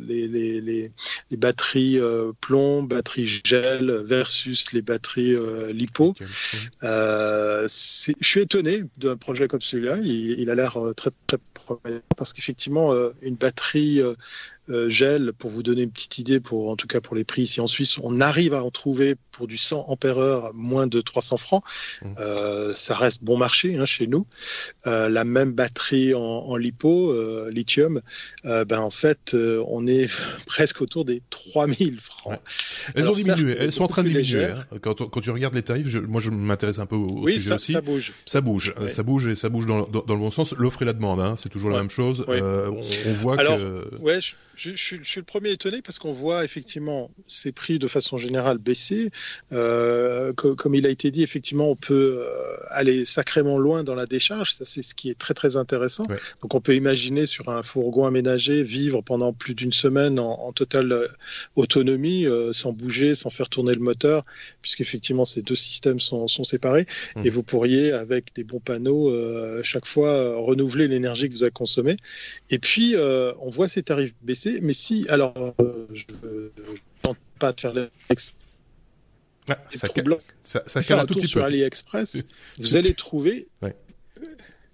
les, les, les, les, batteries plomb, batteries gel versus les batteries lipo. je suis étonné d'un projet comme celui-là. Il, il, a l'air très, très prometteur parce qu'effectivement, une batterie euh, gel, pour vous donner une petite idée, pour, en tout cas pour les prix ici en Suisse, on arrive à en trouver pour du 100 ampères moins de 300 francs. Mmh. Euh, ça reste bon marché hein, chez nous. Euh, la même batterie en, lipo, lithium, ben, en fait, on est [laughs] presque autour des 3000 francs. Elles ont diminué, elles sont en train de diminuer. Hein. Quand, quand, tu regardes les tarifs, moi je m'intéresse un peu au, oui, sujet ça, aussi. ça bouge. Ça bouge, ça bouge et ça bouge dans, dans, le bon sens. L'offre et la demande, hein, c'est toujours la même chose. On, on, voit Alors, que... je je, suis le premier étonné parce qu'on voit effectivement ces prix de façon générale baisser. Euh, comme il a été dit, effectivement, on peut euh, aller sacrément loin dans la décharge. Ça, c'est ce qui est très très intéressant. Donc, on peut imaginer sur un fourgon aménagé vivre pendant plus d'une semaine en, totale euh, autonomie, sans bouger, sans faire tourner le moteur, puisqu'effectivement ces deux systèmes sont, sont séparés. Mmh. Et vous pourriez, avec des bons panneaux, chaque fois renouveler l'énergie que vous avez consommée. Et puis, on voit ces tarifs baisser mais si, alors, euh, je ne tente pas de faire l'ex. Ah, ça, ça, ça, un, tout petit sur AliExpress, [laughs] vous allez trouver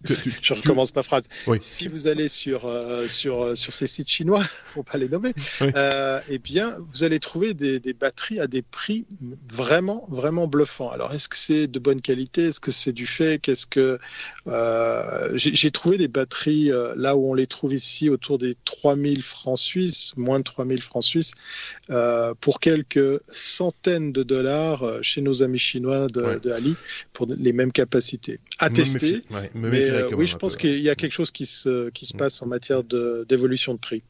je recommence ma phrase. Si vous allez sur, euh, sur, euh, sur ces sites chinois, [laughs] faut pas les nommer, euh, eh bien, vous allez trouver des, des, batteries à des prix vraiment, vraiment bluffants. Alors, est-ce que c'est de bonne qualité? Est-ce que c'est du fake? Est-ce que j'ai trouvé des batteries là où on les trouve ici autour des 3000 francs suisses, moins de 3000 francs suisses, pour quelques centaines de dollars chez nos amis chinois de, Ali pour les mêmes capacités. À tester. mais euh, oui, je pense qu'il y a quelque chose qui se, qui se mm. passe en matière d'évolution de, prix.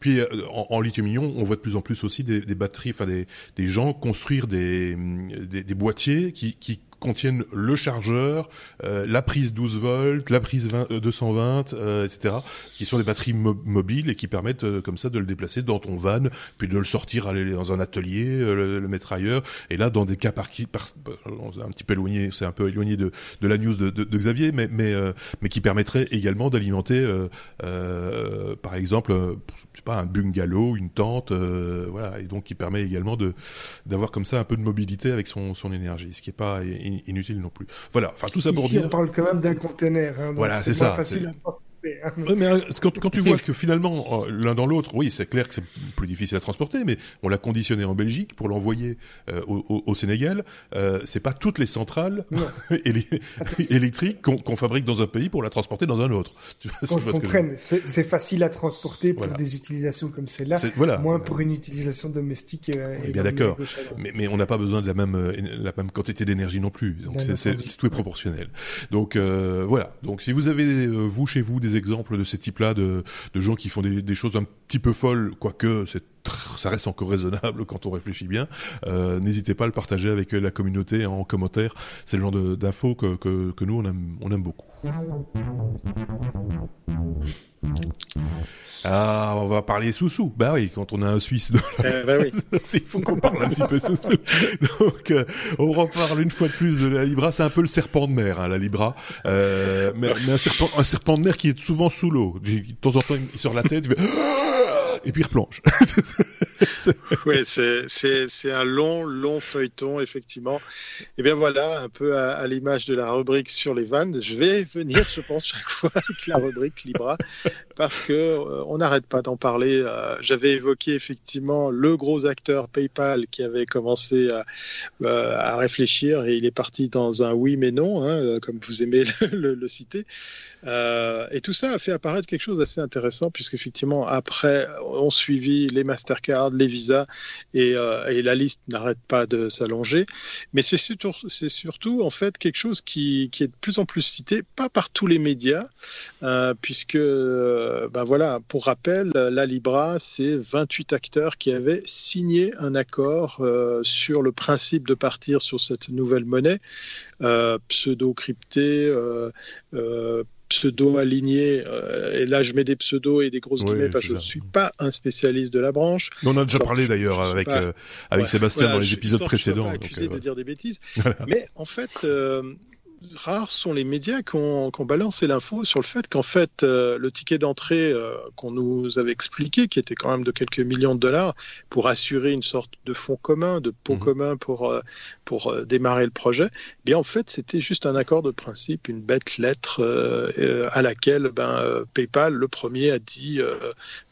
Puis euh, en, lithium-ion, on voit de plus en plus aussi des, batteries, enfin des, des gens construire des, des, des boîtiers qui, qui contiennent le chargeur, euh, la prise 12 volts, la prise 20, 220, euh, etc., qui sont des batteries mobiles et qui permettent euh, comme ça de le déplacer dans ton van, puis de le sortir, aller dans un atelier, le, mettre ailleurs. Et là, dans des cas par qui, par, un petit peu éloigné, c'est un peu éloigné de, de la news de, de, de Xavier, mais mais mais qui permettrait également d'alimenter, par exemple, je sais pas, un bungalow, une tente, voilà, et donc qui permet également de d'avoir comme ça un peu de mobilité avec son son énergie, ce qui est pas inutile non plus. Voilà, enfin tout ça pour Ici, on parle quand même d'un container. Hein, voilà, c'est ça. facile à Mais euh, quand, quand, tu vois [laughs] que finalement, euh, l'un dans l'autre, oui, c'est clair que c'est plus difficile à transporter, mais on l'a conditionné en Belgique pour l'envoyer euh, au, au, Sénégal. Euh, c'est pas toutes les centrales [laughs] électriques qu'on fabrique dans un pays pour la transporter dans un autre. [laughs] Tu vois, se comprenne, c'est facile à transporter pour des utilisations comme celle-là, voilà. moins pour une utilisation domestique. on est bien d'accord. Mais, mais, on n'a pas besoin de la même, la même quantité d'énergie non plus. Donc c'est tout est proportionnel. Donc voilà. Donc si vous avez vous chez vous des exemples de ces types-là de, gens qui font des, choses un petit peu folles, quoique c'est ça reste encore raisonnable [laughs] quand on réfléchit bien. Euh, n'hésitez pas à le partager avec la communauté en commentaire. C'est le genre d'infos que, que, nous on aime, on aime beaucoup. Ah, on va parler sous-sous. Bah oui, quand on a un Suisse euh, bah oui. [laughs] il faut qu'on parle un petit peu sous-sous. Donc, euh, on reparle une fois de plus de la Libra. C'est un peu le serpent de mer, hein, la Libra. Euh, mais, un, serpent, un serpent de mer qui est souvent sous l'eau. De temps en temps, il sort la tête, il fait et puis replonge. [laughs] oui, c'est un long, long feuilleton, effectivement. Et eh bien voilà, un peu à, l'image de la rubrique sur les vannes, je vais venir, je pense, chaque fois avec la rubrique Libra, parce que euh, on n'arrête pas d'en parler. Euh, j'avais évoqué effectivement le gros acteur PayPal qui avait commencé à, euh, réfléchir et il est parti dans un oui mais non, hein, comme vous aimez le citer. Euh, et tout ça a fait apparaître quelque chose d'assez intéressant, puisqu'effectivement, après, on suivi les Mastercard, les Visa, et, euh, et la liste n'arrête pas de s'allonger. Mais c'est surtout, en fait, quelque chose qui, est de plus en plus cité, pas par tous les médias, euh, puisque, ben voilà, pour rappel, la Libra, c'est 28 acteurs qui avaient signé un accord sur le principe de partir sur cette nouvelle monnaie, pseudo-cryptée, pseudos alignés. et là, je mets des pseudos et des grosses guillemets parce que je ne suis pas un spécialiste de la branche. on a déjà parlé d'ailleurs avec, avec Sébastien dans les épisodes précédents. Je suis pas accusé de dire des bêtises. [laughs] Mais en fait, rares sont les médias qui ont, balancé l'info sur le fait qu'en fait, euh, le ticket d'entrée euh, qu'on nous avait expliqué, qui était quand même de quelques millions de dollars, pour assurer une sorte de fonds commun, de pot mhm. commun pour, euh, pour démarrer le projet, eh bien en fait, c'était juste un accord de principe, une bête lettre à laquelle ben, PayPal, le premier, a dit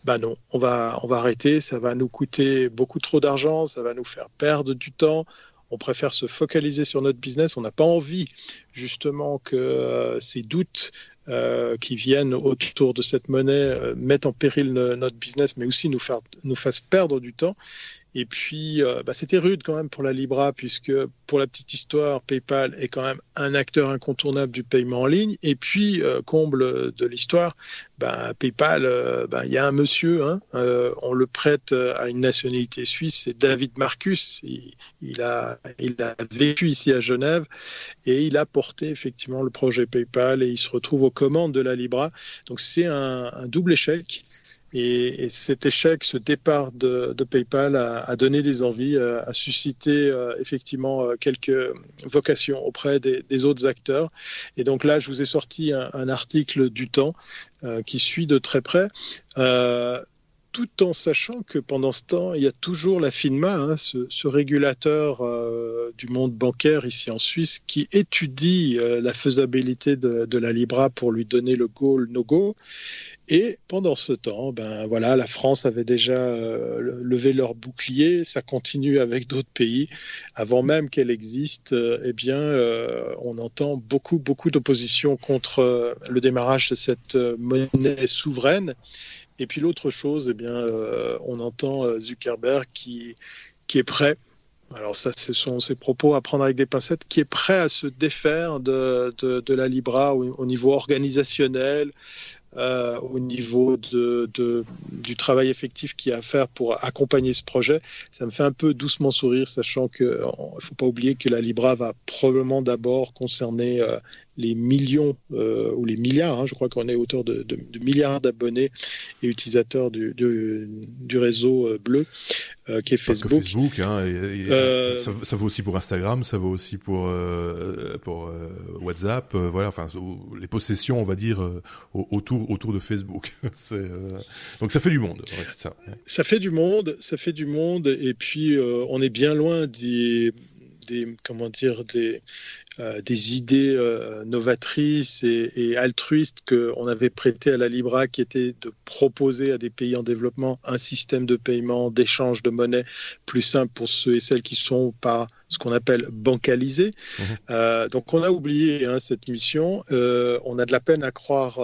bah non, on va, on va arrêter, ça va nous coûter beaucoup trop d'argent, ça va nous faire perdre du temps on préfère se focaliser sur notre business. On n'a pas envie justement que euh, ces doutes euh, qui viennent autour de cette monnaie euh, mettent en péril notre business, mais aussi nous, nous fassent perdre du temps. Et puis, euh, bah, c'était rude quand même pour la Libra, puisque pour la petite histoire, PayPal est quand même un acteur incontournable du paiement en ligne. Et puis, euh, comble de l'histoire, bah, PayPal, euh, bah, il y a un monsieur, hein, on le prête à une nationalité suisse, c'est David Marcus. Il, a, il a vécu ici à Genève et il a porté effectivement le projet PayPal et il se retrouve aux commandes de la Libra. Donc, c'est un, un double échec. Et, cet échec, ce départ de, PayPal a, donné des envies, euh, a, suscité euh, effectivement euh, quelques vocations auprès des, autres acteurs. Et donc là, je vous ai sorti un, article du temps qui suit de très près tout en sachant que pendant ce temps, il y a toujours la FINMA, hein, ce, régulateur du monde bancaire ici en Suisse, qui étudie la faisabilité de, de, la Libra pour lui donner le go, le no-go. Et pendant ce temps, ben voilà, la France avait déjà euh, levé leur bouclier. Ça continue avec d'autres pays. Avant même qu'elle existe, euh, eh bien, euh, on entend beaucoup, beaucoup d'opposition contre le démarrage de cette monnaie souveraine. Et puis l'autre chose, eh bien, on entend Zuckerberg qui, qui est prêt alors ça, ce sont ses propos à prendre avec des pincettes, qui est prêt à se défaire de, de, la Libra au, niveau organisationnel, euh, au niveau de, du travail effectif qu'il y a à faire pour accompagner ce projet. Ça me fait un peu doucement sourire, sachant qu'il ne faut pas oublier que la Libra va probablement d'abord concerner euh, les millions euh, ou les milliards, hein, je crois qu'on est autour de, milliards d'abonnés et utilisateurs du, du, réseau euh, bleu euh, qui est Facebook. Facebook hein, ça, vaut aussi pour Instagram, ça vaut aussi pour pour WhatsApp, voilà, enfin les possessions, on va dire autour autour de Facebook. [laughs] donc ça fait du monde. ça. ça fait du monde, ça fait du monde, et puis on est bien loin des des comment dire des des idées euh, novatrices et, et altruistes qu'on avait prêtées à la Libra, qui était de proposer à des pays en développement un système de paiement, d'échange de monnaie plus simple pour ceux et celles qui sont pas ce qu'on appelle bancalisés. Mmh. Euh, donc on a oublié hein, cette mission. on a de la peine à croire.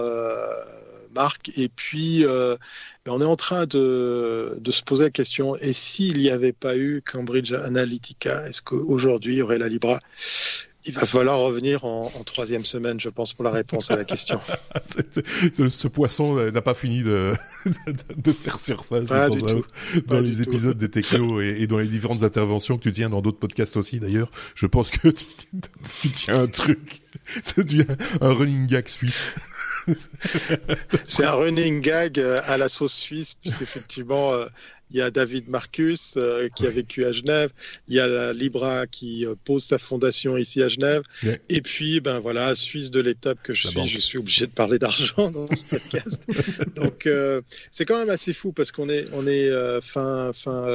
Marc. Et puis, ben, on est en train de, de, se poser la question, et s'il n'y avait pas eu Cambridge Analytica, est-ce qu'aujourd'hui, il y aurait la Libra? Il va falloir revenir en, troisième semaine, je pense, pour la réponse à la question. [laughs] ce, poisson n'a pas fini de, de, faire surface dans, les épisodes des technos et, dans les différentes interventions que tu tiens dans d'autres podcasts aussi, d'ailleurs. Je pense que tu, tiens un truc. Ça devient un running gag suisse. C'est un running gag euh, à la sauce suisse, puisqu'effectivement, euh, il y a David Marcus euh, qui a vécu à Genève, il y a la Libra qui euh, pose sa fondation ici à Genève, et puis ben voilà, Suisse de l'étape que je suis, je suis obligé de parler d'argent dans ce podcast. [laughs] Donc euh, c'est quand même assez fou parce qu'on est on est fin fin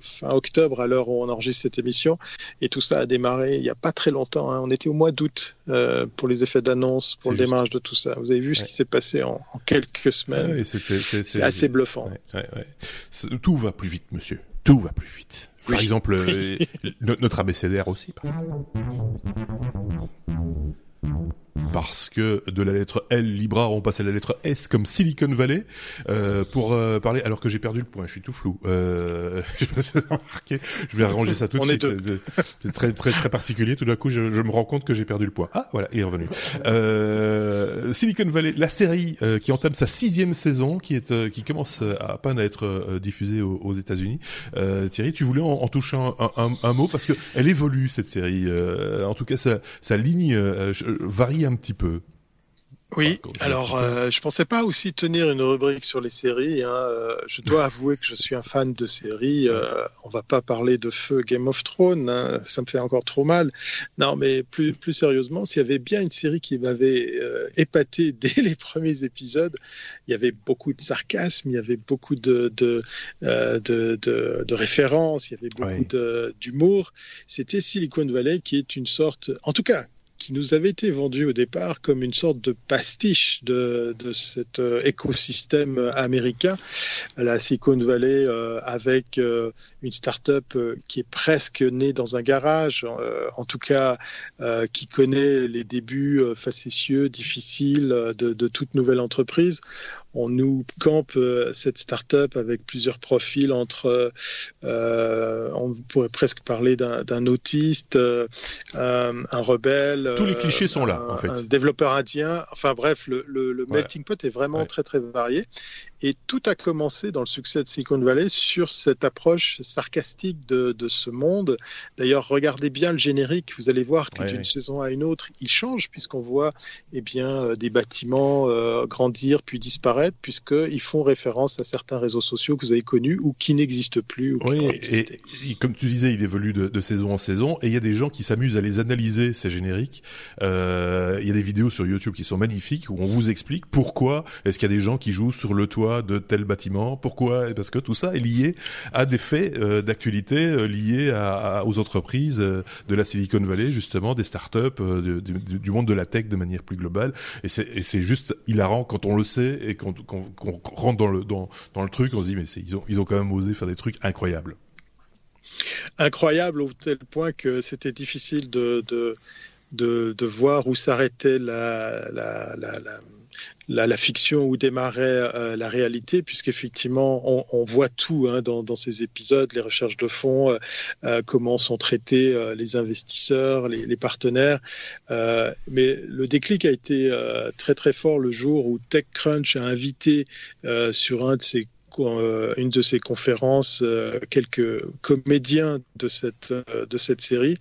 fin octobre à l'heure où on enregistre cette émission et tout ça a démarré il n'y a pas très longtemps. Hein. On était au mois d'août pour les effets d'annonce, pour le démarrage de tout ça. Vous avez vu ce qui s'est passé en, quelques semaines. c'est assez bluffant. Tout tout va plus vite, monsieur. Tout va plus vite. Par exemple, euh, [laughs] notre abécédaire aussi. Par parce que de la lettre L Libra on passe à la lettre S comme Silicon Valley euh, pour euh, parler alors que j'ai perdu le point je suis tout flou. Euh, [laughs] je vais arranger ça tout de suite. c'est très très très particulier. Tout d'un coup je, je, me rends compte que j'ai perdu le point. Ah voilà il est revenu. Euh, Silicon Valley la série euh, qui entame sa sixième saison qui est euh, qui commence à peine à être diffusée aux, aux États-Unis. Thierry tu voulais en, en toucher un, un, un, mot? Parce que elle évolue cette série. En tout cas sa, sa ligne varie un petit peu. Oui, alors euh, je pensais pas aussi tenir une rubrique sur les séries. Hein. Euh, je dois avouer que je suis un fan de séries. Euh, on va pas parler de feu Game of Thrones, hein. ça me fait encore trop mal. Non, mais plus, plus sérieusement, s'il y avait bien une série qui m'avait euh, épaté [laughs] dès les premiers épisodes, il y avait beaucoup de sarcasme, il y avait beaucoup de, de, euh, de, de, de références, il y avait beaucoup d'humour. C'était Silicon Valley qui est une sorte, en tout cas, qui nous avait été vendu au départ comme une sorte de pastiche de, cet euh, écosystème américain, la Silicon Valley, euh, avec euh, une start-up qui est presque née dans un garage, en tout cas qui connaît les débuts facétieux, difficiles de toute nouvelle entreprise on nous campe euh, cette start-up avec plusieurs profils entre, euh, on pourrait presque parler d'un autiste, euh, un rebelle. Tous les clichés sont là, en fait. Un développeur indien. Enfin bref, le, le, melting pot est vraiment très très varié. Et tout a commencé dans le succès de Silicon Valley sur cette approche sarcastique de, de ce monde. D'ailleurs, regardez bien le générique, vous allez voir que d'une saison à une autre, il change puisqu'on voit eh bien, euh, des bâtiments euh, grandir puis disparaître puisqu'ils font référence à certains réseaux sociaux que vous avez connus ou qui n'existent plus. Ou qui oui, et, comme tu disais, il évolue de, de, saison en saison et il y a des gens qui s'amusent à les analyser, ces génériques. Euh, il y a des vidéos sur YouTube qui sont magnifiques où on vous explique pourquoi est-ce qu'il y a des gens qui jouent sur le toit de tel bâtiment. Pourquoi Parce que tout ça est lié à des faits euh, d'actualité euh, liés aux entreprises euh, de la Silicon Valley, justement, des startups, du monde de la tech de manière plus globale. Et c'est juste hilarant quand on le sait et qu'on rentre dans le, truc, on se dit, mais ils ont, quand même osé faire des trucs incroyables incroyable au tel point que c'était difficile de, voir où s'arrêtait la la, fiction où démarrait euh, la réalité, puisqu'effectivement, on, on voit tout hein, dans, ces épisodes, les recherches de fonds, euh, euh, comment sont traités les investisseurs, les, partenaires. mais le déclic a été très très fort le jour où TechCrunch a invité sur une de ses conférences quelques comédiens de cette de cette série.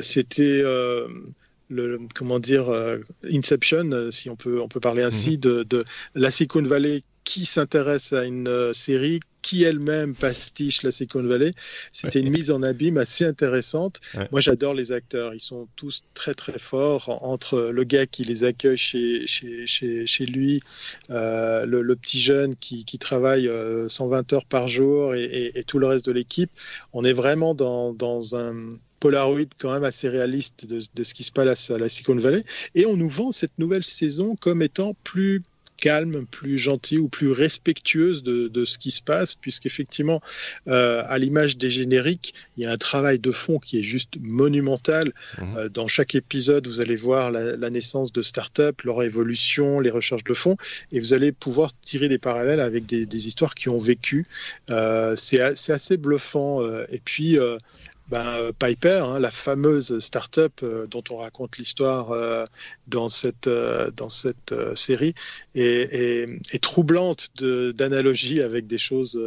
C'était le, comment dire, euh, Inception, euh, si on peut, on peut parler ainsi, mhm. de, de, la Silicon Valley qui s'intéresse à une euh, série qui elle-même pastiche la Silicon Valley. C'était une mise en abîme assez intéressante. Moi, j'adore les acteurs. Ils sont tous très, très forts. Entre le gars qui les accueille chez, chez, chez, chez lui, euh, le, le, petit jeune qui, qui travaille 120 heures par jour et, et, et tout le reste de l'équipe, on est vraiment dans, dans un Polaroid quand même assez réaliste de, ce qui se passe à la Silicon Valley. Et on nous vend cette nouvelle saison comme étant plus calme, plus gentille ou plus respectueuse de, ce qui se passe, puisqu'effectivement, euh, à l'image des génériques, il y a un travail de fond qui est juste monumental. Mhm. Euh, dans chaque épisode, vous allez voir la, naissance de start-up, leur évolution, les recherches de fond, et vous allez pouvoir tirer des parallèles avec des, histoires qui ont vécu. Euh, c'est assez bluffant. et puis, ben, Piper, hein, la fameuse start-up euh, dont on raconte l'histoire euh, dans cette, euh, série, est, troublante d'analogie avec des choses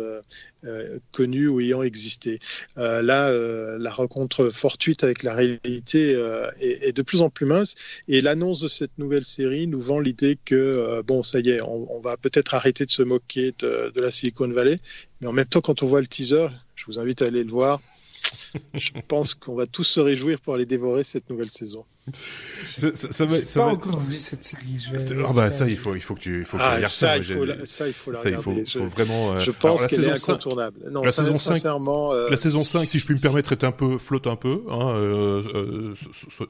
connues ou ayant existé. là, la rencontre fortuite avec la réalité est, de plus en plus mince et l'annonce de cette nouvelle série nous vend l'idée que, bon, ça y est, on, va peut-être arrêter de se moquer de la Silicon Valley, mais en même temps, quand on voit le teaser, je vous invite à aller le voir je pense qu'on va tous se réjouir pour aller dévorer cette nouvelle saison. [laughs] Ça, ça, va, ça pas encore vu cette série. Ah bah ça, il faut, il faut que tu, il faut ah, ça, il faut la, ça, il faut la ça, regarder. Il faut, faut vraiment. Euh... Je pense qu'elle est incontournable. 5, non, la saison 5, sincèrement. Euh, la saison 5, si je puis me permettre, est un peu flotte un peu. Hein, euh, euh,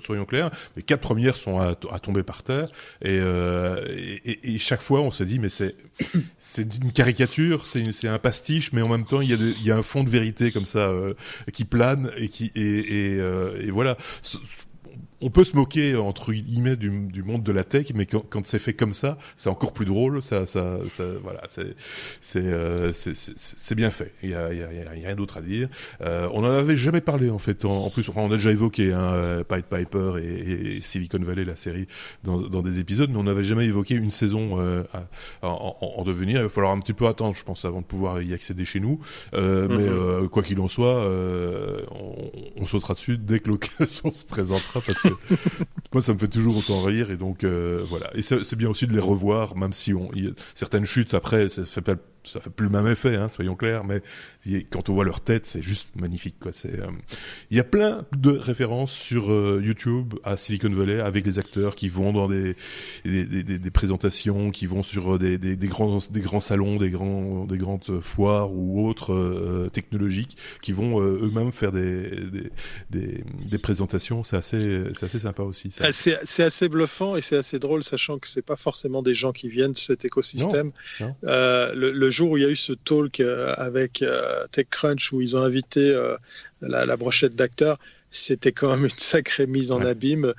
soyons clairs. Les quatre premières sont à, à tomber par terre et, euh, et, et, chaque fois, on se dit, mais c'est, c'est une caricature, c'est, c'est un pastiche, mais en même temps, il y a, il y a un fond de vérité comme ça euh, qui plane et qui et, et, euh, et voilà on peut se moquer entre guillemets du, du monde de la tech, mais quand, quand c'est fait comme ça, c'est encore plus drôle. Ça, ça, ça voilà, c'est c'est euh, c'est bien fait. Il y a, y a, y a rien d'autre à dire. Euh, on en avait jamais parlé en fait. En, plus, on a déjà évoqué hein, euh, Pied Piper et, et, Silicon Valley, la série, dans, dans des épisodes, mais on n'avait jamais évoqué une saison euh, en, en, devenir. Il va falloir un petit peu attendre, je pense, avant de pouvoir y accéder chez nous. Euh, Mais mm-hmm. euh, quoi qu'il en soit, on, on, sautera dessus dès que l'occasion [laughs] se présentera parce que [laughs] moi, ça me fait toujours autant rire et donc voilà. Et c'est bien aussi de les revoir, même si on y certaines chutes après, ça fait pas ça fait plus le même effet, hein, soyons clairs, mais quand on voit leur tête, c'est juste magnifique. Quoi. C'est, euh, il y a plein de références sur euh, YouTube à Silicon Valley avec des acteurs qui vont dans des des, des, des présentations, qui vont sur euh, des, des, grands des grands salons, des grands des grandes foires ou autres technologiques, qui vont eux-mêmes faire des, présentations. C'est assez c'est assez sympa aussi. Ça. C'est, c'est assez bluffant et c'est assez drôle, sachant que c'est pas forcément des gens qui viennent de cet écosystème. le, le jour où il y a eu ce talk euh, avec euh, TechCrunch où ils ont invité euh, la, brochette d'acteurs, c'était quand même une sacrée mise en abîme.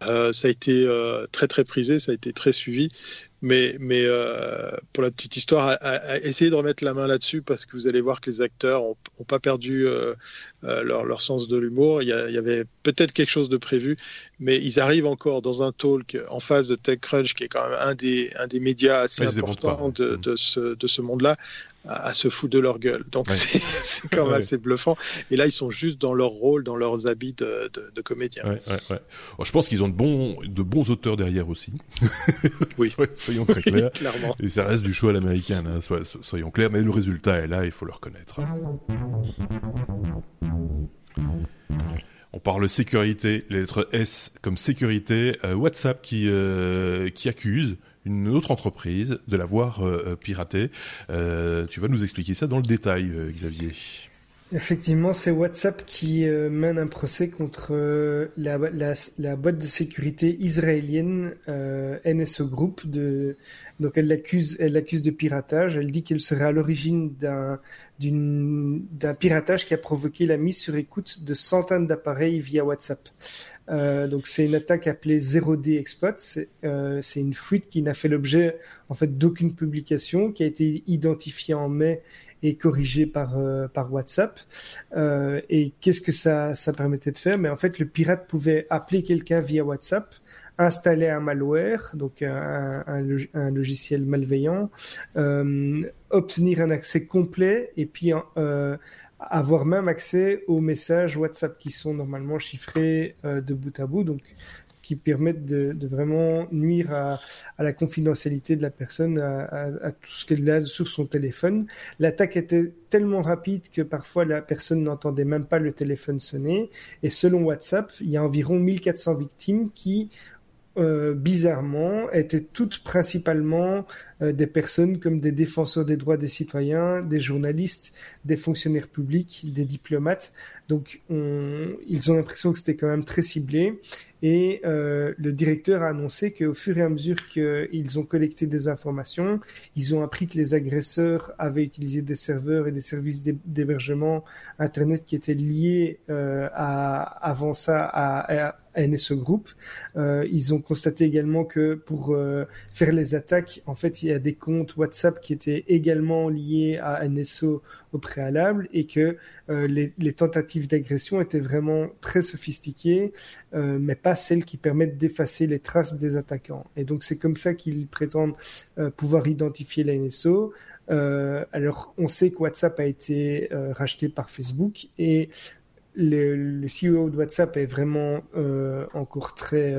ça a été très très prisé, ça a été très suivi. Mais, mais euh, pour la petite histoire, essayez de remettre la main là-dessus parce que vous allez voir que les acteurs n'ont pas perdu euh, euh, leur, leur, sens de l'humour. Il, y avait peut-être quelque chose de prévu, mais ils arrivent encore dans un talk en face de TechCrunch, qui est quand même un des, un des médias assez importants de, de, ce, de ce monde-là, à, se foutre de leur gueule. Donc [laughs] c'est quand même assez bluffant. Et là, ils sont juste dans leur rôle, dans leurs habits de, de. Ouais, ouais, je pense qu'ils ont de bons, de bons auteurs derrière aussi. [laughs] Oui. soyons très [laughs] clairs. Et ça reste du show à l'américaine, hein, soyons clairs. Mais le résultat est là, il faut le reconnaître. On parle sécurité, les lettres S comme sécurité. Euh, WhatsApp qui, euh, qui accuse une autre entreprise de l'avoir euh, euh, piraté. Euh, tu vas nous expliquer ça dans le détail, Xavier. Effectivement, c'est WhatsApp qui mène un procès contre la, boîte de sécurité israélienne NSO Group. Donc elle l'accuse, elle l'accuse de piratage. Elle dit qu'elle serait à l'origine d'un piratage qui a provoqué la mise sur écoute de centaines d'appareils via WhatsApp. Euh, donc c'est une attaque appelée 0D Exploit. Euh, c'est une fuite qui n'a fait l'objet en fait d'aucune publication, qui a été identifiée en mai et corrigée par euh, par WhatsApp. et qu'est-ce que ça ça permettait de faire? Mais en fait, le pirate pouvait appeler quelqu'un via WhatsApp, installer un malware, donc un, un, logiciel malveillant, obtenir un accès complet et puis avoir même accès aux messages WhatsApp qui sont normalement chiffrés euh, de bout à bout, donc qui permettent de, de vraiment nuire à, à, la confidentialité de la personne, à, à, tout ce qu'elle a sur son téléphone. L'attaque était tellement rapide que parfois la personne n'entendait même pas le téléphone sonner. Et selon WhatsApp, il y a environ 1400 victimes qui euh, bizarrement, étaient toutes principalement euh, des personnes comme des défenseurs des droits des citoyens, des journalistes, des fonctionnaires publics, des diplomates. Donc, ils ont l'impression que c'était quand même très ciblé. Et euh, le directeur a annoncé qu'au fur et à mesure qu'ils ont collecté des informations, ils ont appris que les agresseurs avaient utilisé des serveurs et des services d'hébergement Internet qui étaient liés euh, à, avant ça à, à NSO Group. Euh, ils ont constaté également que pour euh, faire les attaques, en fait, il y a des comptes WhatsApp qui étaient également liés à NSO au préalable et que euh, les, tentatives d'agression étaient vraiment très sophistiquées, euh, mais pas celles qui permettent d'effacer les traces des attaquants. Et donc c'est comme ça qu'ils prétendent euh, pouvoir identifier la NSO. alors on sait que WhatsApp a été racheté par Facebook et le, CEO de WhatsApp est vraiment encore très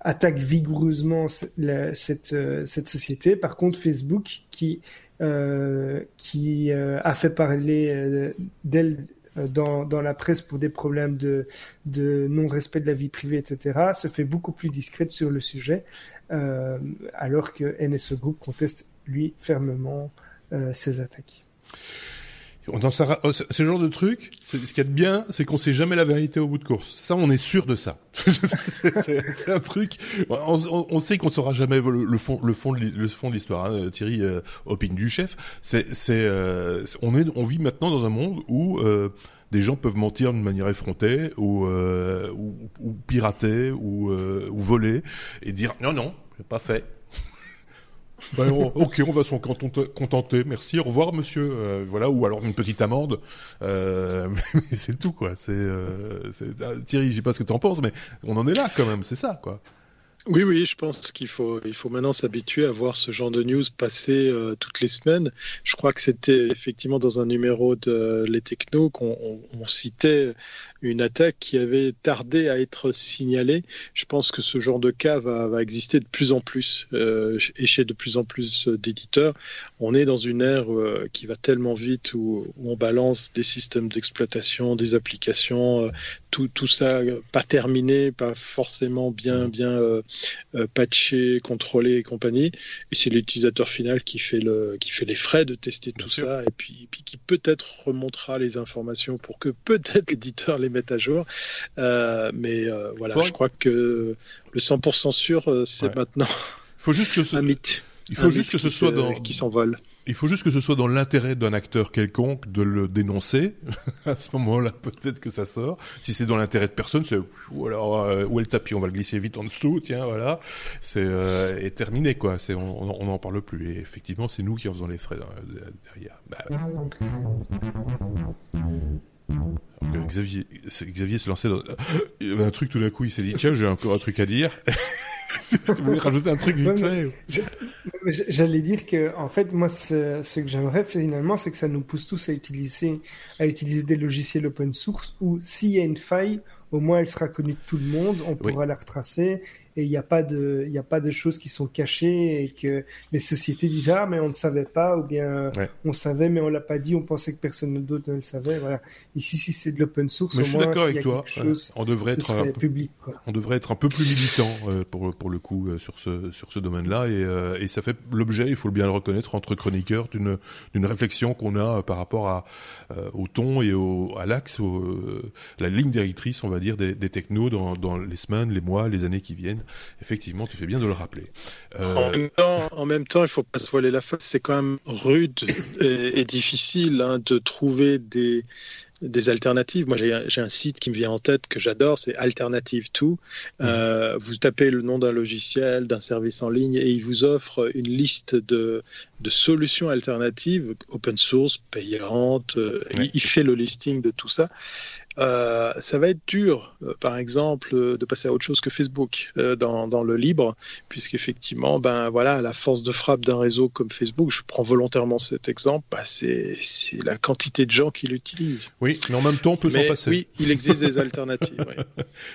attaque vigoureusement cette, cette société. Par contre, Facebook, qui qui euh, a fait parler euh, d'elle dans, dans, la presse pour des problèmes de, de non-respect de la vie privée, etc., se fait beaucoup plus discrète sur le sujet, alors que NSE Group conteste, lui, fermement ces attaques. Dans oh, ce genre de truc, ce qu'il y a de bien, c'est qu'on sait jamais la vérité au bout de course. Ça, on est sûr de ça. [laughs] c'est un truc. On, on sait qu'on ne saura jamais le, fond, le fond, de, le fond de l'histoire. Hein. Thierry euh, opine du chef. C'est, euh, on est, on vit maintenant dans un monde où euh, des gens peuvent mentir d'une manière effrontée ou, euh, ou, ou, pirater ou, ou voler et dire non non, j'ai pas fait. Ben, ok, on va s'en contenter. Merci. Au revoir, monsieur. Euh, voilà, ou alors une petite amende. Euh, [laughs] mais c'est tout, quoi. C'est euh, ah, Thierry, je sais pas ce que tu en penses, mais on en est là quand même. C'est ça, quoi. Oui, oui, je pense qu'il faut, il faut maintenant s'habituer à voir ce genre de news passer euh, toutes les semaines. Je crois que c'était effectivement dans un numéro de Les Technos qu'on citait une attaque qui avait tardé à être signalée. Je pense que ce genre de cas va, va exister de plus en plus euh, et chez de plus en plus d'éditeurs. On est dans une ère euh, qui va tellement vite où, on balance des systèmes d'exploitation, des applications, tout, tout ça pas terminé, pas forcément bien, bien euh, patché, contrôlé et compagnie. Et c'est l'utilisateur final qui fait, le, qui fait les frais de tester tout ça et puis, puis qui peut-être remontera les informations pour que peut-être [laughs] l'éditeur les mette à jour. Euh, mais euh, voilà, je crois que le 100% sûr, c'est maintenant. Il faut juste que ce... Il faut juste que ce soit dans qui s'envole. Il faut juste que ce soit dans l'intérêt d'un acteur quelconque de le dénoncer. [laughs] à ce moment-là, peut-être que ça sort. Si c'est dans l'intérêt de personne, c'est ou alors euh, où est le tapis? On va le glisser vite en dessous. Tiens, voilà, c'est euh, terminé quoi. C'est on n'en parle plus. Et effectivement, c'est nous qui en faisons les frais euh, derrière. Bah, Xavier, Xavier se lançait dans [gasps] il y avait un truc tout d'un coup, il s'est dit tiens, j'ai encore un truc à dire. [laughs] Vous voulez rajouter un truc vite fait J'allais dire que, en fait, moi, ce, que j'aimerais finalement, c'est que ça nous pousse tous à utiliser, à utiliser des logiciels open source où s'il y a une faille, au moins elle sera connue de tout le monde, on pourra la retracer et il n'y a pas de il a pas de choses qui sont cachées et que les sociétés disent ah mais on ne savait pas ou bien on savait mais on l'a pas dit on pensait que personne d'autre ne le savait. Voilà. Ici si c'est de l'open source mais je suis d'accord avec toi on devrait être un peu, public on devrait être un peu plus militant euh, pour pour le coup euh, sur ce sur ce domaine là et, euh, et ça fait l'objet il faut bien le reconnaître entre chroniqueurs d'une d'une réflexion qu'on a par rapport à au ton et au à l'axe la ligne directrice on va dire des, des technos dans dans les semaines les mois les années qui viennent Effectivement, tu fais bien de le rappeler. Euh, en, même temps, en, même temps, il faut pas se voiler la face. C'est quand même rude et, difficile hein, de trouver des, des alternatives. Moi, j'ai un site qui me vient en tête que j'adore, c'est Alternative 2. Mmh. Euh, vous tapez le nom d'un logiciel, d'un service en ligne, et il vous offre une liste de, de solutions alternatives, open source, payantes. Euh, il, fait le listing de tout ça. Euh, ça va être dur, euh, par exemple, euh, de passer à autre chose que Facebook dans, dans, le libre, puisqu'effectivement, ben voilà, la force de frappe d'un réseau comme Facebook, je prends volontairement cet exemple, bah, c'est la quantité de gens qui l'utilisent. Oui, mais en même temps, on peut s'en passer. Oui, il existe des alternatives.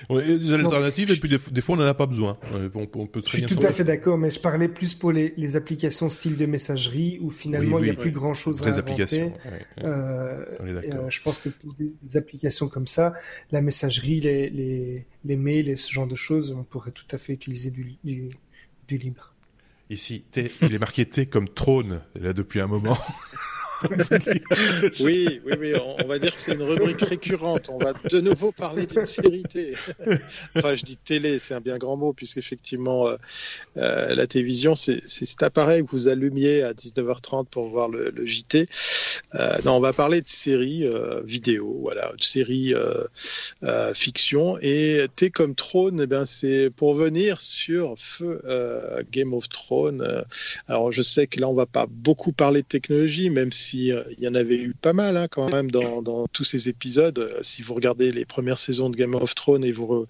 oui. [laughs] des alternatives, et puis des, fois, on n'en a pas besoin. On, peut très je suis tout à fait d'accord, mais je parlais plus pour les, les, applications style de messagerie, où finalement, il n'y a plus grand-chose à inventer. applications. je pense que pour des applications comme ça, la messagerie, les, les, les, mails et ce genre de choses, on pourrait tout à fait utiliser du, du, du libre. Ici, il est marqué T comme trône, là depuis un moment. [laughs] [laughs] oui, oui, oui, on, va dire que c'est une rubrique récurrente. On va de nouveau parler d'une série télé. [laughs] enfin, je dis télé, c'est un bien grand mot, puisqu'effectivement, euh, euh, la télévision, c'est cet appareil que vous allumiez à 19h30 pour voir le, JT. Euh, non, on va parler de séries euh, vidéo, voilà, de séries fiction. Et T comme trône, eh ben, c'est pour venir sur feu Game of Thrones. alors, je sais que là, on va pas beaucoup parler de technologie, même si euh, il y en avait eu pas mal hein, quand même dans, dans, tous ces épisodes. Euh, si vous regardez les premières saisons de Game of Thrones et vous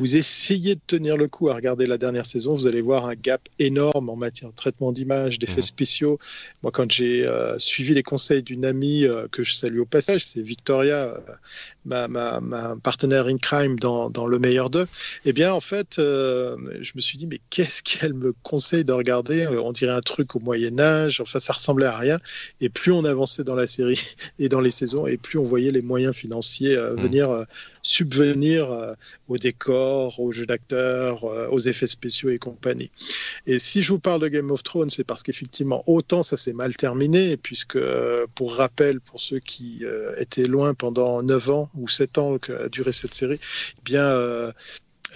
vous essayez de tenir le coup à regarder la dernière saison, vous allez voir un gap énorme en matière de traitement d'image, d'effets mhm. spéciaux. Moi, quand j'ai euh, suivi les conseils d'une amie euh, que je salue au passage, c'est Victoria, ma, ma, ma, partenaire in crime dans, dans Le Meilleur d'eux, eh bien, en fait, je me suis dit, mais qu'est-ce qu'elle me conseille de regarder? On dirait un truc au Moyen-Âge, enfin, ça ressemblait à rien. Et plus on avançait dans la série [laughs] et dans les saisons, et plus on voyait les moyens financiers mhm. venir subvenir euh, au décor, aux jeux d'acteurs, euh, aux effets spéciaux et compagnie. Et si je vous parle de Game of Thrones, c'est parce qu'effectivement, autant ça s'est mal terminé, puisque, euh, pour rappel, pour ceux qui étaient loin pendant 9 ans ou 7 ans que a duré cette série, eh bien,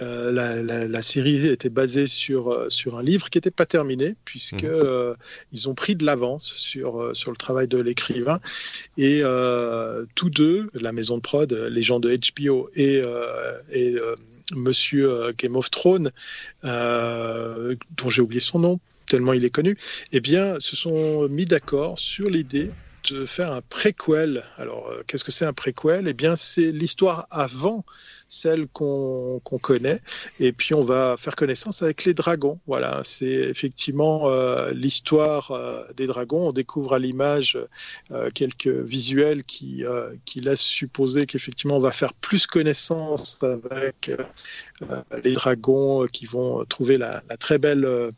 euh, la, série était basée sur, euh, sur un livre qui n'était pas terminé, puisqu'ils mhm. euh, ils ont pris de l'avance sur, sur le travail de l'écrivain. Et tous deux, la maison de prod, les gens de HBO et, et Monsieur Game of Thrones, dont j'ai oublié son nom, tellement il est connu, eh bien, se sont mis d'accord sur l'idée de faire un préquel. Alors, qu'est-ce que c'est un préquel? Eh bien, c'est l'histoire avant celle qu'on connaît. Et puis on va faire connaissance avec les dragons. Voilà, c'est effectivement euh, l'histoire euh, des dragons. On découvre à l'image euh, quelques visuels qui, qui laissent supposer qu'effectivement on va faire plus connaissance avec les dragons qui vont trouver la, la très belle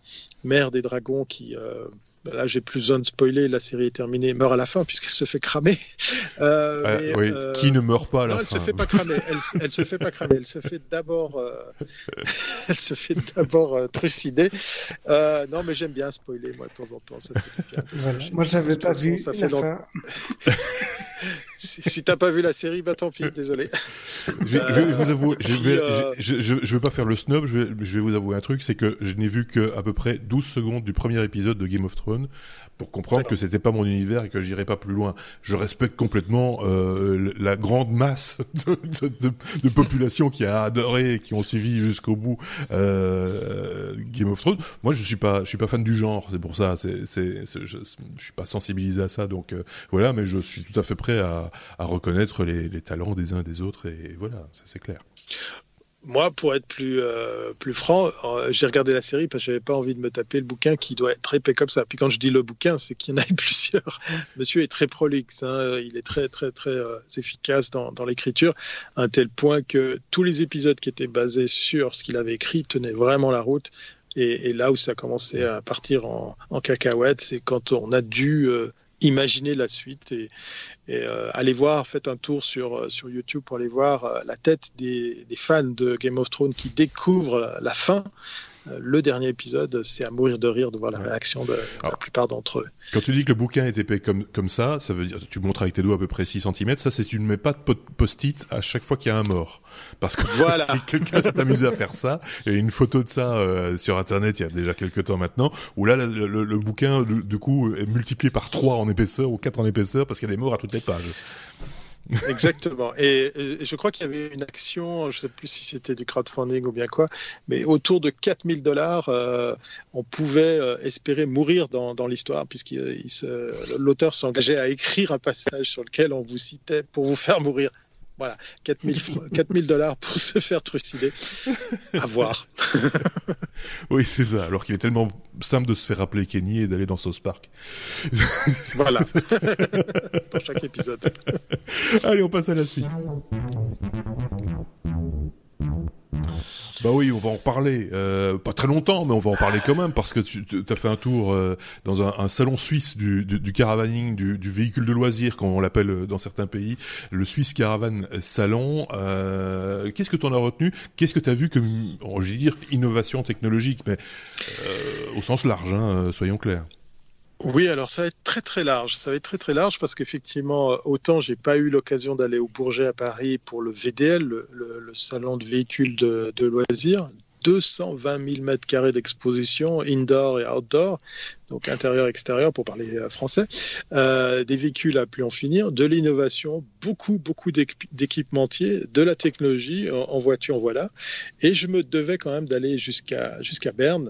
mère des dragons qui là j'ai plus besoin de spoiler, la série est terminée, meurt à la fin puisqu'elle se fait cramer. Euh, oui. Euh, qui ne meurt pas à la non, elle Se fait pas cramer. Elle, elle se fait pas cramer. Elle se fait d'abord, euh, [laughs] elle se fait d'abord trucider. non, mais j'aime bien spoiler moi de temps en temps. Ça fait bien, Moi, j'avais pas vu ça fait la fin. [laughs] si, si t'as pas vu la série, bah tant pis, désolé. Je, vais vous avouer, je vais, je, je, vais pas faire le snob, je vais, je vais vous avouer un truc, c'est que je n'ai vu que à peu près 12 secondes du premier épisode de Game of Thrones pour comprendre que c'était pas mon univers et que j'irais pas plus loin. Je respecte complètement euh, la grande masse [laughs] de, de, de, population qui a adoré qui ont suivi jusqu'au bout euh, Game of Thrones. Moi, je suis pas, je suis pas fan du genre. C'est pour ça. C'est, c'est, je, je, suis pas sensibilisé à ça. Donc euh, voilà, mais je suis tout à fait prêt à, à reconnaître les, les talents des uns et des autres. Et voilà, ça c'est clair moi, pour être plus, euh, plus franc, euh, j'ai regardé la série parce que j'avais pas envie de me taper le bouquin qui doit être épais comme ça. Puis quand je dis le bouquin, c'est qu'il y en a [laughs] plusieurs. Monsieur est très prolixe, hein. il est très très très euh, efficace dans, dans l'écriture, à un tel point que tous les épisodes qui étaient basés sur ce qu'il avait écrit tenaient vraiment la route. Et, et, là où ça a commencé à partir en, en cacahuète, c'est quand on a dû imaginer la suite et, euh, allez voir, faites un tour sur, euh, sur YouTube pour aller voir euh, la tête des, des, fans de Game of Thrones qui découvrent la fin le dernier épisode, c'est à mourir de rire de voir la réaction de la plupart d'entre eux. Quand tu dis que le bouquin est épais comme, comme ça, ça veut dire, tu montres avec tes doigts à peu près 6 cm, ça c'est tu ne mets pas de post-it à chaque fois qu'il y a un mort. Parce que [laughs] voilà. quelqu'un s'est amusé à faire ça, il y a une photo de ça euh, sur internet il y a déjà quelques temps maintenant, où là le, bouquin du coup est multiplié par 3 en épaisseur ou 4 en épaisseur parce qu'il y a des morts à toutes les pages. [laughs] Exactement. Et, je crois qu'il y avait une action, je ne sais plus si c'était du crowdfunding ou bien quoi, mais autour de 4000 dollars, euh, on pouvait euh, espérer mourir dans l'histoire, puisque l'auteur s'engageait à écrire un passage sur lequel on vous citait pour vous faire mourir. Voilà, 4000 [laughs] dollars pour se faire trucider. À voir. [laughs] oui, c'est ça. Alors qu'il est tellement simple de se faire rappeler Kenny et d'aller dans South Park. [laughs] voilà. dans chaque épisode. Allez, on passe à la suite. Bah oui, on va en reparler. Euh, pas très longtemps, mais on va en parler quand même parce que tu as fait un tour euh, dans un, salon suisse du, du, du caravaning, du, véhicule de loisir, comme on l'appelle euh, dans certains pays, le Swiss Caravan Salon. Qu'est-ce que tu en as retenu? Qu'est-ce que tu as vu comme, je vais dire, innovation technologique, mais au sens large, hein, soyons clairs oui, alors ça va être très très large. Ça va être très très large parce qu'effectivement, euh, autant j'ai pas eu l'occasion d'aller au Bourget à Paris pour le VDL, le, salon de véhicules de, loisirs. 220 000 mètres carrés d'exposition, indoor et outdoor, donc intérieur extérieur pour parler euh, français, euh, des véhicules à plus en finir, de l'innovation, beaucoup beaucoup d'équipementiers, de la technologie en, voiture, voilà. Et je me devais quand même d'aller jusqu'à jusqu'à Berne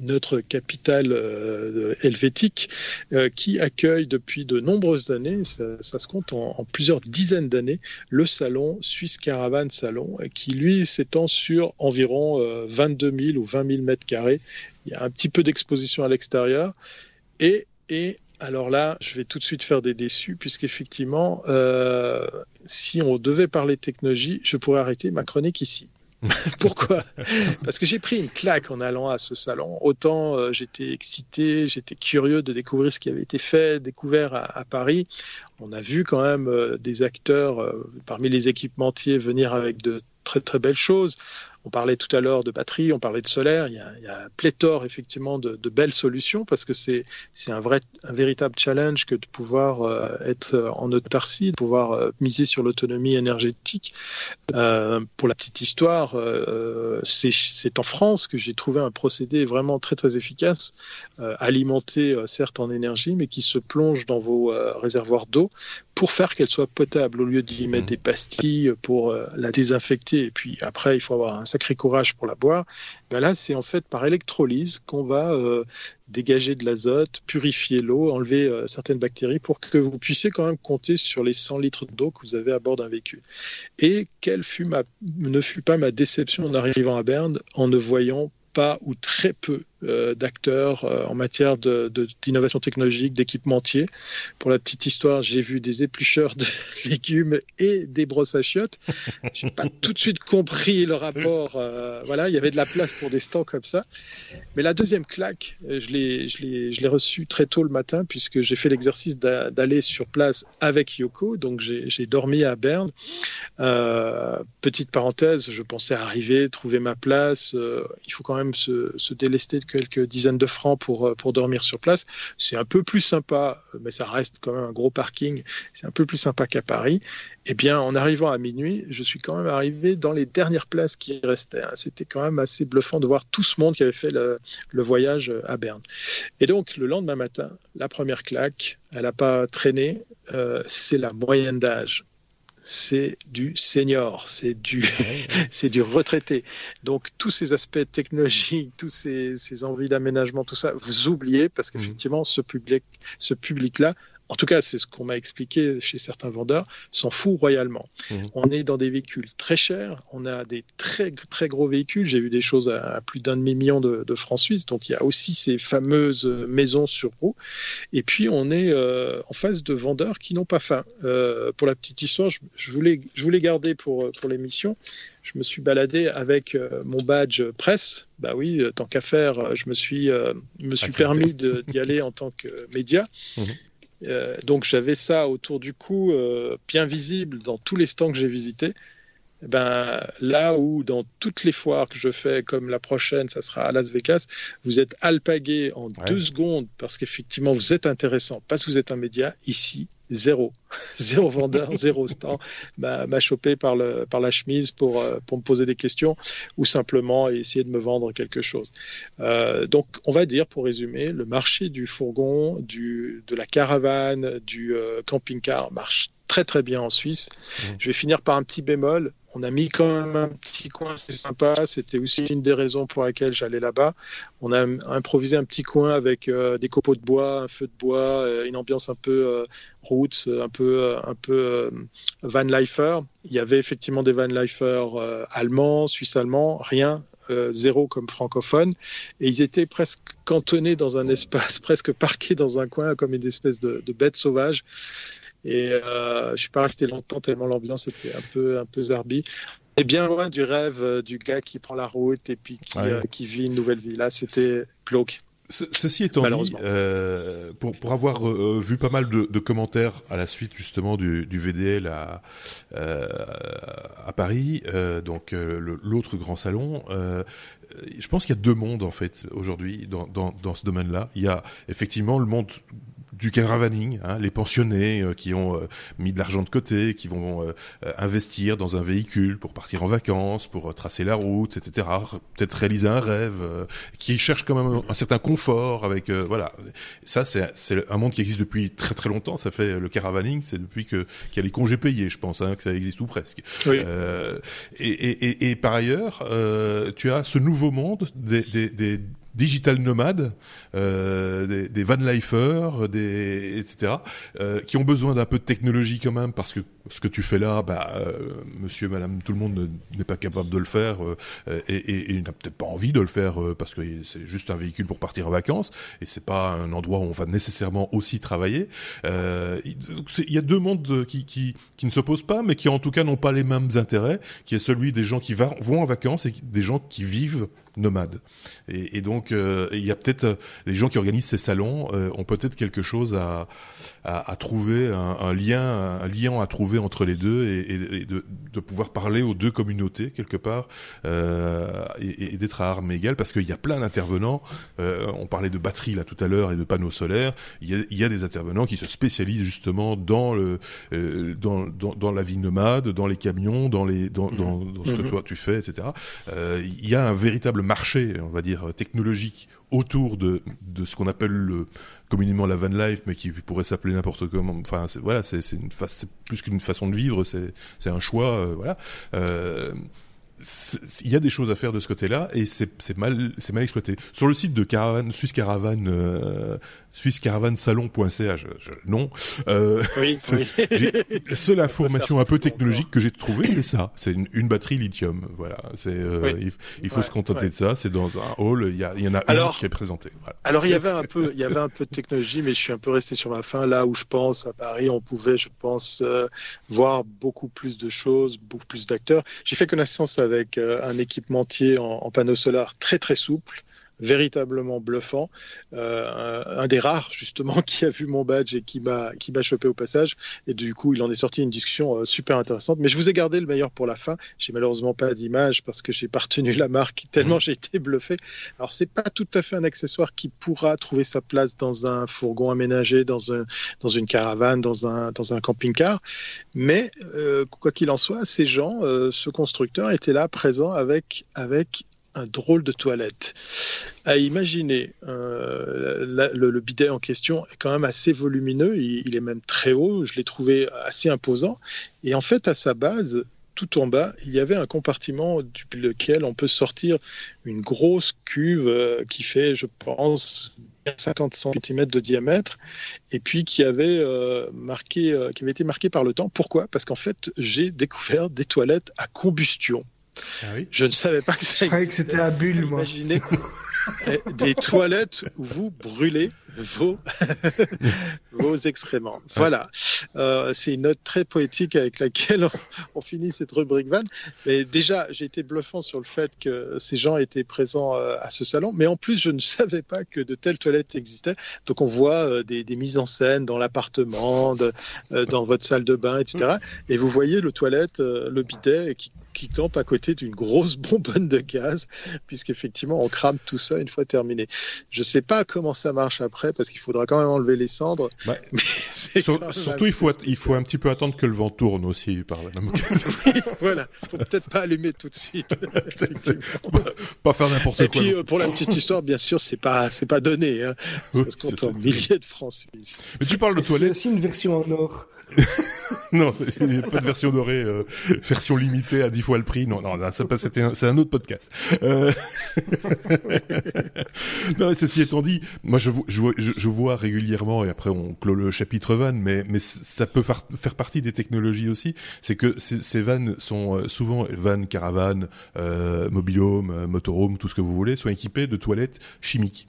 notre capitale euh, helvétique, euh, qui accueille depuis de nombreuses années, ça, se compte en, plusieurs dizaines d'années, le salon Suisse Caravan Salon, qui lui s'étend sur environ 22 euh, 000 ou 20 000 mètres carrés. Il y a un petit peu d'exposition à l'extérieur. Et, et alors là, je vais tout de suite faire des déçus, puisqu'effectivement, euh, si on devait parler technologie, je pourrais arrêter ma chronique ici. [laughs] Pourquoi? Parce que j'ai pris une claque en allant à ce salon. Autant euh, j'étais excité, j'étais curieux de découvrir ce qui avait été fait, découvert à, Paris. On a vu quand même euh, des acteurs euh, parmi les équipementiers venir avec de très très belles choses. On parlait tout à l'heure de batterie, on parlait de solaire. Il y a, il y a pléthore effectivement de, belles solutions parce que c'est un vrai véritable challenge que de pouvoir euh, être en autarcie, de pouvoir euh, miser sur l'autonomie énergétique. Euh, pour la petite histoire, c'est en France que j'ai trouvé un procédé vraiment très très efficace, alimenté certes en énergie, mais qui se plonge dans vos réservoirs d'eau pour faire qu'elle soit potable au lieu d'y mettre mmh. des pastilles pour la désinfecter. Et puis après, il faut avoir un sacré courage pour la boire. Ben là, c'est en fait par électrolyse qu'on va dégager de l'azote, purifier l'eau, enlever certaines bactéries pour que vous puissiez quand même compter sur les 100 litres d'eau que vous avez à bord d'un véhicule. Et quelle fut ma, ne fut pas ma déception en arrivant à Berne en ne voyant pas ou très peu euh, d'acteurs euh, en matière d'innovation de, technologique, d'équipementier. Pour la petite histoire, j'ai vu des éplucheurs de [laughs] légumes et des brosses à chiottes. J'ai pas tout de suite compris le rapport. Euh, voilà, il y avait de la place pour des stands comme ça. Mais la deuxième claque, je l'ai, je l'ai, reçue très tôt le matin puisque j'ai fait l'exercice d'aller sur place avec Yoko. Donc j'ai dormi à Berne. petite parenthèse, je pensais arriver, trouver ma place. il faut quand même se, se délester de quelques dizaines de francs pour, euh, pour dormir sur place. C'est un peu plus sympa, mais ça reste quand même un gros parking. C'est un peu plus sympa qu'à Paris. Eh bien, en arrivant à minuit, je suis quand même arrivé dans les dernières places qui restaient. Hein. C'était quand même assez bluffant de voir tout ce monde qui avait fait le, voyage à Berne. Et donc, le lendemain matin, la première claque, elle n'a pas traîné, euh, c'est la moyenne d'âge c'est du senior, c'est du, [laughs] c'est du retraité. Donc tous ces aspects technologiques, [laughs] tous ces, ces envies d'aménagement, tout ça, vous oubliez parce qu'effectivement, ce public, ce public-là en tout cas c'est ce qu'on m'a expliqué chez certains vendeurs, s'en fout royalement. Mmh. On est dans des véhicules très chers, on a des très très gros véhicules, j'ai vu des choses à, plus d'un demi-million de, francs suisses, donc il y a aussi ces fameuses maisons sur roues, et puis on est euh, en face de vendeurs qui n'ont pas faim. Euh, pour la petite histoire, je, voulais, je voulais garder pour, pour l'émission, je me suis baladé avec euh, mon badge presse. Bah oui, tant qu'à faire, je me suis, me suis permis d'y aller en tant que média. Mmh. [laughs] Euh, donc j'avais ça autour du cou, euh, bien visible dans tous les stands que j'ai visités. Ben, là où dans toutes les foires que je fais, comme la prochaine, ça sera à Las Vegas, vous êtes alpagué en deux secondes parce qu'effectivement vous êtes intéressant, parce que vous êtes un média. Ici, zéro. [laughs] zéro vendeur, [laughs] zéro stand m'a chopé par, le, par la chemise pour, euh, pour me poser des questions ou simplement essayer de me vendre quelque chose. Euh, donc, on va dire, pour résumer, le marché du fourgon, du, de la caravane, du euh, camping-car marche très très bien en Suisse. Mmh. Je vais finir par un petit bémol. On a mis quand même un petit coin, c'est sympa. C'était aussi une des raisons pour lesquelles j'allais là-bas. On a improvisé un petit coin avec euh, des copeaux de bois, un feu de bois, euh, une ambiance un peu euh, roots, un peu, un peu van lifer. Il y avait effectivement des van lifer allemands, suisse-allemands, rien. zéro comme francophone et ils étaient presque cantonnés dans un espace, [laughs] presque parqués dans un coin comme une espèce de, de bête sauvage. Et euh, je suis pas resté longtemps tellement l'ambiance était un peu un peu zarbi. Et bien loin du rêve euh, du gars qui prend la route et puis qui, euh, qui vit une nouvelle vie. Là, c'était glauque. ceci étant dit, euh, pour, pour avoir euh, vu pas mal de, de, commentaires à la suite justement du, du VDL à, euh, à Paris, donc l'autre grand salon, je pense qu'il y a deux mondes en fait aujourd'hui dans, dans, dans ce domaine-là. Il y a effectivement le monde du caravaning, hein, les pensionnés euh, qui ont euh, mis de l'argent de côté, qui vont euh, investir dans un véhicule pour partir en vacances, pour tracer la route, etc. Peut-être réaliser un rêve, qui cherchent quand même un, certain confort avec voilà. Ça c'est un monde qui existe depuis très très longtemps. Ça fait le caravaning, c'est depuis que qu'il y a les congés payés, je pense, hein, que ça existe ou presque. Oui. Et, et, et, par ailleurs, tu as ce nouveau monde des, des, des digital nomades, euh, des, des van lifers, des etc. Euh, qui ont besoin d'un peu de technologie quand même parce que ce que tu fais là, bah, euh, monsieur, madame, tout le monde n'est pas capable de le faire euh, et, et, et n'a peut-être pas envie de le faire euh, parce que c'est juste un véhicule pour partir en vacances et c'est pas un endroit où on va nécessairement aussi travailler. Il y a deux mondes qui, qui, qui ne s'opposent pas, mais qui en tout cas n'ont pas les mêmes intérêts, qui est celui des gens qui vont en vacances et des gens qui vivent nomades. Et, et donc, il y a peut-être les gens qui organisent ces salons ont peut-être quelque chose à, à, à trouver un, un, lien, un lien à trouver entre les deux et, et de, de, pouvoir parler aux deux communautés quelque part euh, et, d'être à armes égales parce qu'il y a plein d'intervenants. Euh, on parlait de batterie là tout à l'heure et de panneaux solaires. Il y, a, il y a des intervenants qui se spécialisent justement dans le euh, dans, dans, dans, la vie nomade, dans les camions, dans les dans, dans, dans ce que mhm. toi tu fais, etc. Euh, il y a un véritable marché, on va dire technologique autour de, de ce qu'on appelle le, communément la van life, mais qui pourrait s'appeler n'importe comment. Enfin, voilà, c'est plus qu'une façon de vivre, c'est un choix, euh, voilà. Euh, il y a des choses à faire de ce côté-là et c'est mal c'est mal exploité. Sur le site de Caravane Suisse Caravane euh, suissecaravansalon.ch non euh, oui, [laughs] oui. la seule [laughs] information un peu technologique que j'ai trouvé c'est ça, c'est une, batterie lithium. Voilà, c'est euh, il, faut se contenter de ça, c'est dans un hall, il y, en a alors, qui est présenté. Alors il y avait un peu il y avait un peu de technologie mais je suis un peu resté sur ma fin là où je pense à Paris on pouvait je pense euh, voir beaucoup plus de choses, beaucoup plus d'acteurs. J'ai fait connaissance avec euh, un équipementier en, panneaux solaires très très souple véritablement bluffant. Euh, un, des rares justement [laughs] qui a vu mon badge et qui m'a chopé au passage. Et du coup, il en est sorti une discussion euh, super intéressante. Mais je vous ai gardé le meilleur pour la fin. J'ai malheureusement pas d'image parce que j'ai pas retenu la marque [laughs] tellement j'ai été bluffé. Alors c'est pas tout à fait un accessoire qui pourra trouver sa place dans un fourgon aménagé, dans un dans une caravane, dans un dans un camping-car. Mais euh, quoi qu'il en soit, ces gens, ce constructeur était là présent avec avec un drôle de toilette. À imaginer, euh, le, bidet en question est quand même assez volumineux, il, est même très haut, je l'ai trouvé assez imposant. Et en fait, à sa base, tout en bas, il y avait un compartiment depuis lequel on peut sortir une grosse cuve euh, qui fait, je pense, 50 cm de diamètre, et puis qui avait, euh, marqué, qui avait été marqué par le temps. Pourquoi? Parce qu'en fait, j'ai découvert des toilettes à combustion. Ah je ne savais pas que ça Je que c'était à bulle, moi. Des toilettes où vous brûlez vos, [laughs] vos excréments. Voilà. Euh, c'est une note très poétique avec laquelle on, finit cette rubrique van. Mais déjà, j'ai été bluffant sur le fait que ces gens étaient présents euh, à ce salon. Mais en plus, je ne [laughs] savais pas que de telles toilettes existaient. Donc, on voit euh, des, des, mises en scène dans l'appartement, dans votre salle de bain, etc. Et vous voyez le toilette, le bidet qui qui campe à côté d'une grosse bonbonne de gaz, puisqu'effectivement, on crame tout ça une fois terminé. Je ne sais pas comment ça marche après, parce qu'il faudra quand même enlever les cendres. [laughs] surtout, il faut, il faut un petit peu attendre que le vent tourne aussi par la [laughs] même occasion. oui, voilà. Faut peut-être pas allumer tout de suite. [laughs] pas faire n'importe quoi. Et puis, euh, pour la petite histoire, bien sûr, c'est pas, c'est pas donné. Hein. Ça se compte en milliers de francs suisses. Mais tu parles de toilettes. Aussi une version en or. non, il n'y a pas de version dorée, euh, version limitée à 10 fois le prix. Non, non, ça c'est un autre podcast. Euh... non, ceci étant dit, moi je, je, vois régulièrement, et après on clôt le chapitre van, mais, ça peut faire, partie des technologies aussi, c'est que ces, ces vannes sont euh, souvent, vannes, caravanes, euh, mobilhome, euh, motorhome, tout ce que vous voulez, sont équipées de toilettes chimiques.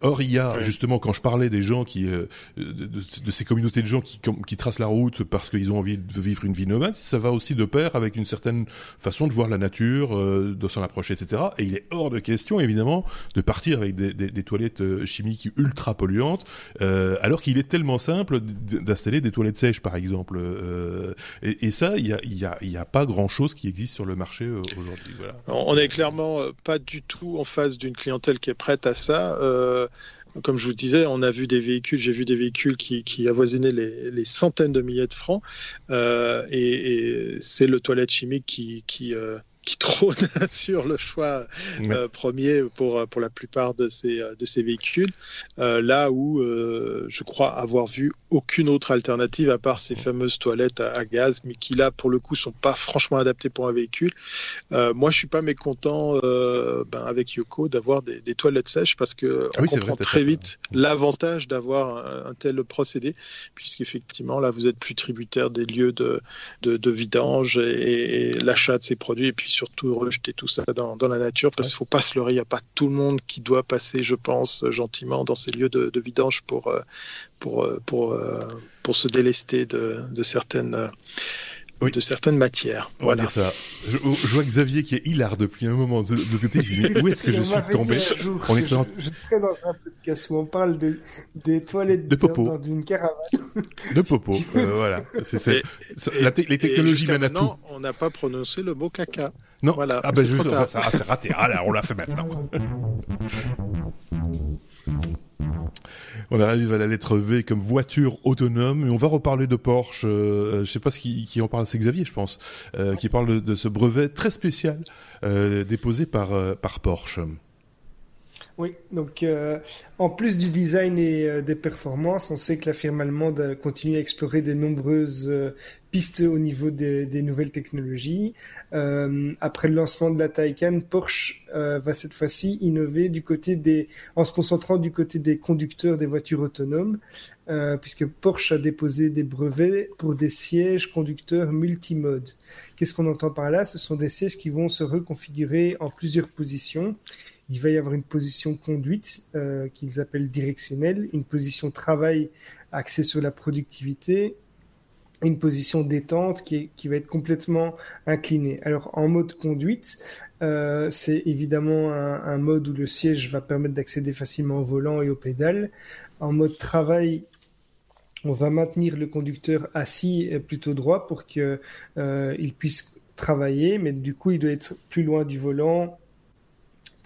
Or, il y a justement quand je parlais des gens qui, euh, de, ces communautés de gens qui, qui tracent la route parce qu'ils ont envie de vivre une vie nomade, ça va aussi de pair avec une certaine façon de voir la nature, euh, de s'en approcher, etc. Et il est hors de question, évidemment, de partir avec des, des, des toilettes euh, chimiques ultra polluantes, euh, alors qu'il est tellement simple d'installer des toilettes sèches, par exemple. Euh, et, et, ça, il y a, y, a, y a pas grand-chose qui existe sur le marché aujourd'hui. Voilà. On est clairement pas du tout en face d'une clientèle qui est prête à ça. Euh, comme je vous disais, on a vu des véhicules, j'ai vu des véhicules qui, avoisinaient les, centaines de milliers de francs, euh, et, c'est le toilette chimique qui, qui, euh, qui trône [laughs] sur le choix euh, premier pour, pour la plupart de ces, de ces véhicules, euh, là où euh, je crois avoir vu aucune autre alternative à part ces fameuses toilettes à, gaz, mais qui là, pour le coup, sont pas franchement adaptées pour un véhicule. moi, je suis pas mécontent ben, avec Yoko d'avoir des, des, toilettes sèches parce que ah on comprend très vite l'avantage d'avoir un, tel procédé, puisqu'effectivement, là, vous êtes plus tributaire des lieux de, de, de vidange et, et l'achat de ces produits, et puis surtout rejeter tout ça dans, dans la nature parce qu'il ne faut pas se leurrer, il n'y a pas tout le monde qui doit passer, je pense, gentiment dans ces lieux de, de vidange pour, euh, pour, euh, pour, euh, pour, se délester de, de certaines oui. de certaines matières. On voilà. va dire ça. Je, je, vois Xavier qui est hilar depuis un moment de, de côté. où est-ce que je suis tombé On est en... je, je dans un podcast où on parle de, des toilettes de popo. dans une caravane. De popo, [laughs] euh, voilà. C'est, c'est, la les technologies mènent à tout. On n'a pas prononcé le mot caca. Non. Voilà. Ah ben juste, enfin, ça, c'est raté. Ah là, on l'a fait maintenant. On arrive à la lettre V comme voiture autonome et on va reparler de Porsche. Euh, je sais pas ce qui, qui en parle, c'est Xavier, je pense, euh, qui parle de, de, ce brevet très spécial euh, déposé par euh, par Porsche. Oui, donc euh, en plus du design et euh, des performances, on sait que la firme allemande continue à explorer des nombreuses euh, pistes au niveau des, nouvelles technologies. après le lancement de la Taycan, Porsche va cette fois-ci innover du côté des, en se concentrant du côté des conducteurs des voitures autonomes, puisque Porsche a déposé des brevets pour des sièges conducteurs multimode. Qu'est-ce qu'on entend par là? Ce sont des sièges qui vont se reconfigurer en plusieurs positions il va y avoir une position conduite euh, qu'ils appellent directionnelle, une position travail axée sur la productivité, une position détente qui, qui va être complètement inclinée. Alors en mode conduite, euh, c'est évidemment un, mode où le siège va permettre d'accéder facilement au volant et aux pédales. En mode travail, on va maintenir le conducteur assis plutôt droit pour qu'il euh, puisse travailler, mais du coup il doit être plus loin du volant,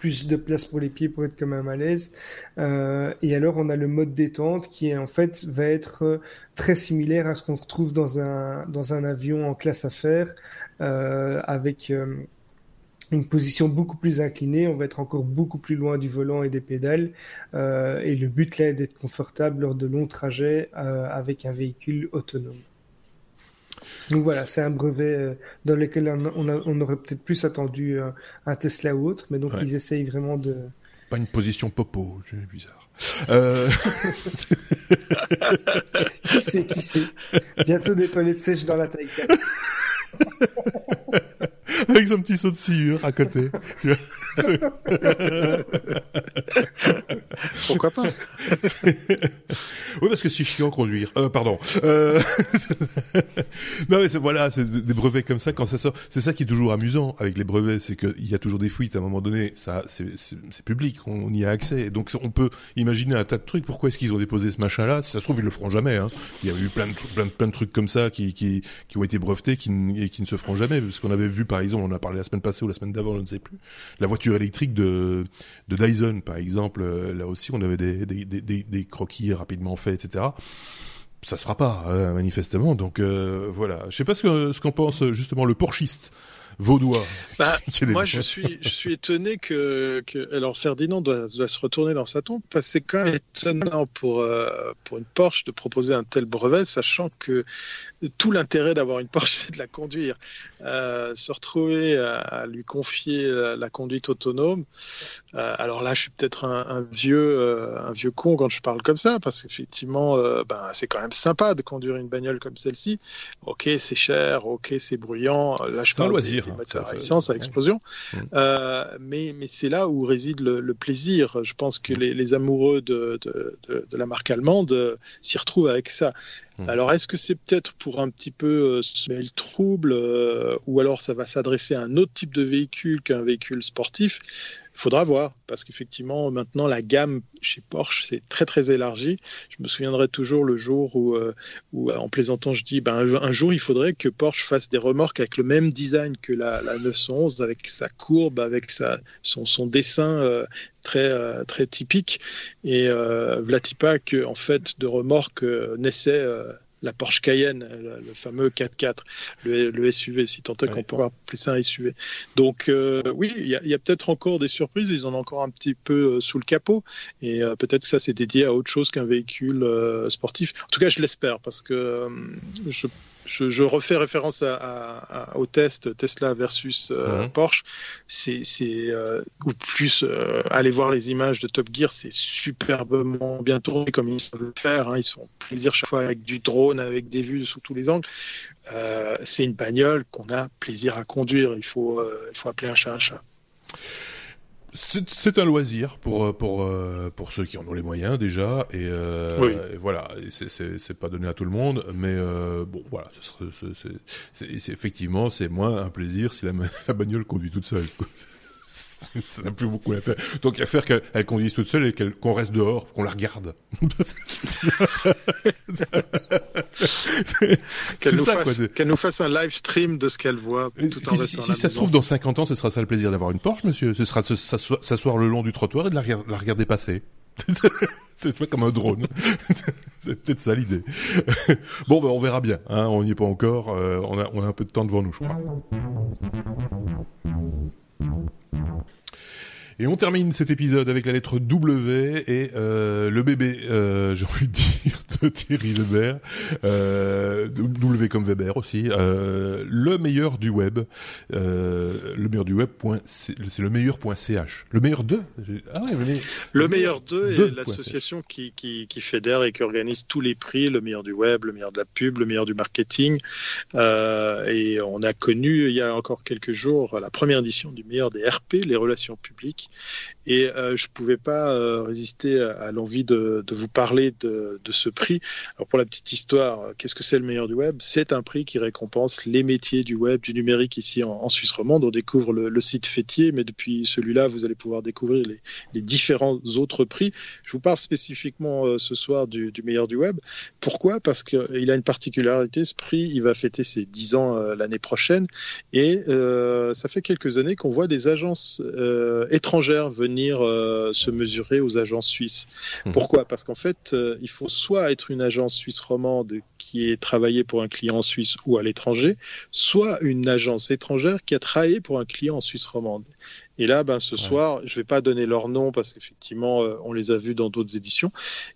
plus de place pour les pieds pour être quand même à l'aise. Euh, et alors on a le mode détente qui en fait va être euh, très similaire à ce qu'on retrouve dans un dans un avion en classe affaires euh, avec une position beaucoup plus inclinée, on va être encore beaucoup plus loin du volant et des pédales. Et le but là est d'être confortable lors de longs trajets avec un véhicule autonome. Donc voilà, c'est un brevet euh, dans lequel on, aurait peut-être plus attendu euh, un Tesla ou autre, mais donc ils essayent vraiment de. Pas une position popo, c'est bizarre. Euh... [laughs] qui sait, qui sait Bientôt des toilettes sèches dans la taille. [laughs] Avec son petit saut de sciure à côté. [laughs] Pourquoi pas Oui, parce que c'est chiant conduire. Euh, pardon. Euh... [laughs] non, mais voilà, c'est des brevets comme ça quand ça sort. C'est ça qui est toujours amusant avec les brevets, c'est qu'il y a toujours des fuites. À un moment donné, ça, c'est public, on, y a accès. Donc on peut imaginer un tas de trucs. Pourquoi est-ce qu'ils ont déposé ce machin-là? Si ça se trouve, ils le feront jamais. Hein. Il y a eu plein de, plein, plein de trucs comme ça qui, qui, qui ont été brevetés qui, et qui ne se feront jamais. Parce qu'on avait vu, par exemple, on en a parlé la semaine passée ou la semaine d'avant, je ne sais plus, la voiture électrique de de, Dyson, par exemple. Euh, là aussi, on avait des, des, croquis rapidement faits, etc ça se fera pas euh, manifestement. Donc euh, voilà, je sais pas ce ce qu'en pense justement le porchiste vaudois. Bah, [laughs] moi, je suis, je suis étonné que, que, alors Ferdinand doit, doit, se retourner dans sa tombe parce que c'est quand même étonnant pour pour une Porsche de proposer un tel brevet, sachant que tout l'intérêt d'avoir une Porsche, [laughs] c'est de la conduire. Euh, se retrouver à, lui confier la, conduite autonome. Euh, alors là, je suis peut-être un, vieux, euh, un vieux con quand je parle comme ça, parce qu'effectivement, ben, c'est quand même sympa de conduire une bagnole comme celle-ci. Ok, c'est cher, ok, c'est bruyant. Là, je parle loisir, des, hein, moteurs à essence, à explosion. Mm. mais mais c'est là où réside le, plaisir. Je pense que les, les amoureux de, de, de, de, la marque allemande s'y retrouvent avec ça. Alors, est-ce que c'est peut-être pour un petit peu euh, semer le trouble, euh, ou alors ça va s'adresser à un autre type de véhicule qu'un véhicule sportif? Il faudra voir, parce qu'effectivement, maintenant, la gamme chez Porsche, c'est très, très élargie. Je me souviendrai toujours le jour où, euh, où en plaisantant, je dis, ben, un, jour, il faudrait que Porsche fasse des remorques avec le même design que la, la 911, avec sa courbe, avec sa, son, dessin très, très typique. Et euh, Vlatipa, que, en fait, de remorques naissait la Porsche Cayenne, le, fameux 4x4, le, SUV, si tant est qu'on peut appeler ça un SUV. Donc euh, oui, il y a, peut-être encore des surprises, ils en ont encore un petit peu euh, sous le capot, et euh, peut-être que ça c'est dédié à autre chose qu'un véhicule sportif. En tout cas, je l'espère, parce que je je, refais référence au test Tesla versus euh, mhm. Porsche. C'est, euh, ou plus euh, aller voir les images de Top Gear, c'est superbement bien tourné comme ils savent le faire. Hein. Ils font plaisir chaque fois avec du drone, avec des vues sous tous les angles. c'est une bagnole qu'on a plaisir à conduire. Il faut, il faut appeler un chat un chat. C'est un loisir pour euh, pour euh, pour ceux qui en ont les moyens déjà et, euh, et voilà. C'est pas donné à tout le monde mais euh, bon voilà. C'est effectivement c'est moins un plaisir si la, [laughs] la bagnole conduit toute seule [laughs] ça n'a plus beaucoup d'intérêt. Donc, à faire qu'elle conduise toute seule et qu'on reste dehors, qu'on la regarde. [laughs] qu'elle nous, nous, fasse un live stream de ce qu'elle voit. Tout en si, si ça se trouve, dans 50 ans, ce sera ça le plaisir d'avoir une Porsche, monsieur. Ce sera de s'asseoir le long du trottoir et de la, la regarder passer. [laughs] c'est pas comme un drone. c'est peut-être ça l'idée. bon, ben, on verra bien. Hein. on n'y est pas encore. Euh, on, a, on a un peu de temps devant nous, je crois. Et on termine cet épisode avec la lettre W et euh, le bébé, euh, [laughs] j'ai envie de dire, de Thierry Weber, euh, W comme Weber aussi, euh, le meilleur du web, euh, le meilleur du web, c'est le meilleur point .ch. Le meilleur de ah ouais, Le meilleur de est l'association qui, qui, qui, fédère et qui organise tous les prix, le meilleur du web, le meilleur de la pub, le meilleur du marketing. Euh, et on a connu il y a encore quelques jours la première édition du meilleur des RP, les relations publiques. nicht. Et euh, je ne pouvais pas euh, résister à, l'envie de, vous parler de, ce prix. Alors pour la petite histoire, qu'est-ce que c'est le meilleur du web? C'est un prix qui récompense les métiers du web, du numérique ici en, Suisse romande. On découvre le, site fêtier, mais depuis celui-là, vous allez pouvoir découvrir les, différents autres prix. Je vous parle spécifiquement euh, ce soir du, du, meilleur du web. Pourquoi? Parce qu'il a une particularité, ce prix, il va fêter ses 10 ans l'année prochaine. Et euh, ça fait quelques années qu'on voit des agences euh, étrangères venir euh, se mesurer aux agences suisses. Mmh. Pourquoi? Parce qu'en fait, il faut soit être une agence suisse romande qui est travaillée pour un client en Suisse ou à l'étranger, soit une agence étrangère qui a travaillé pour un client en Suisse romande. Et là, ben, ce soir, je ne vais pas donner leur nom parce qu'effectivement, euh, on les a vus dans d'autres éditions.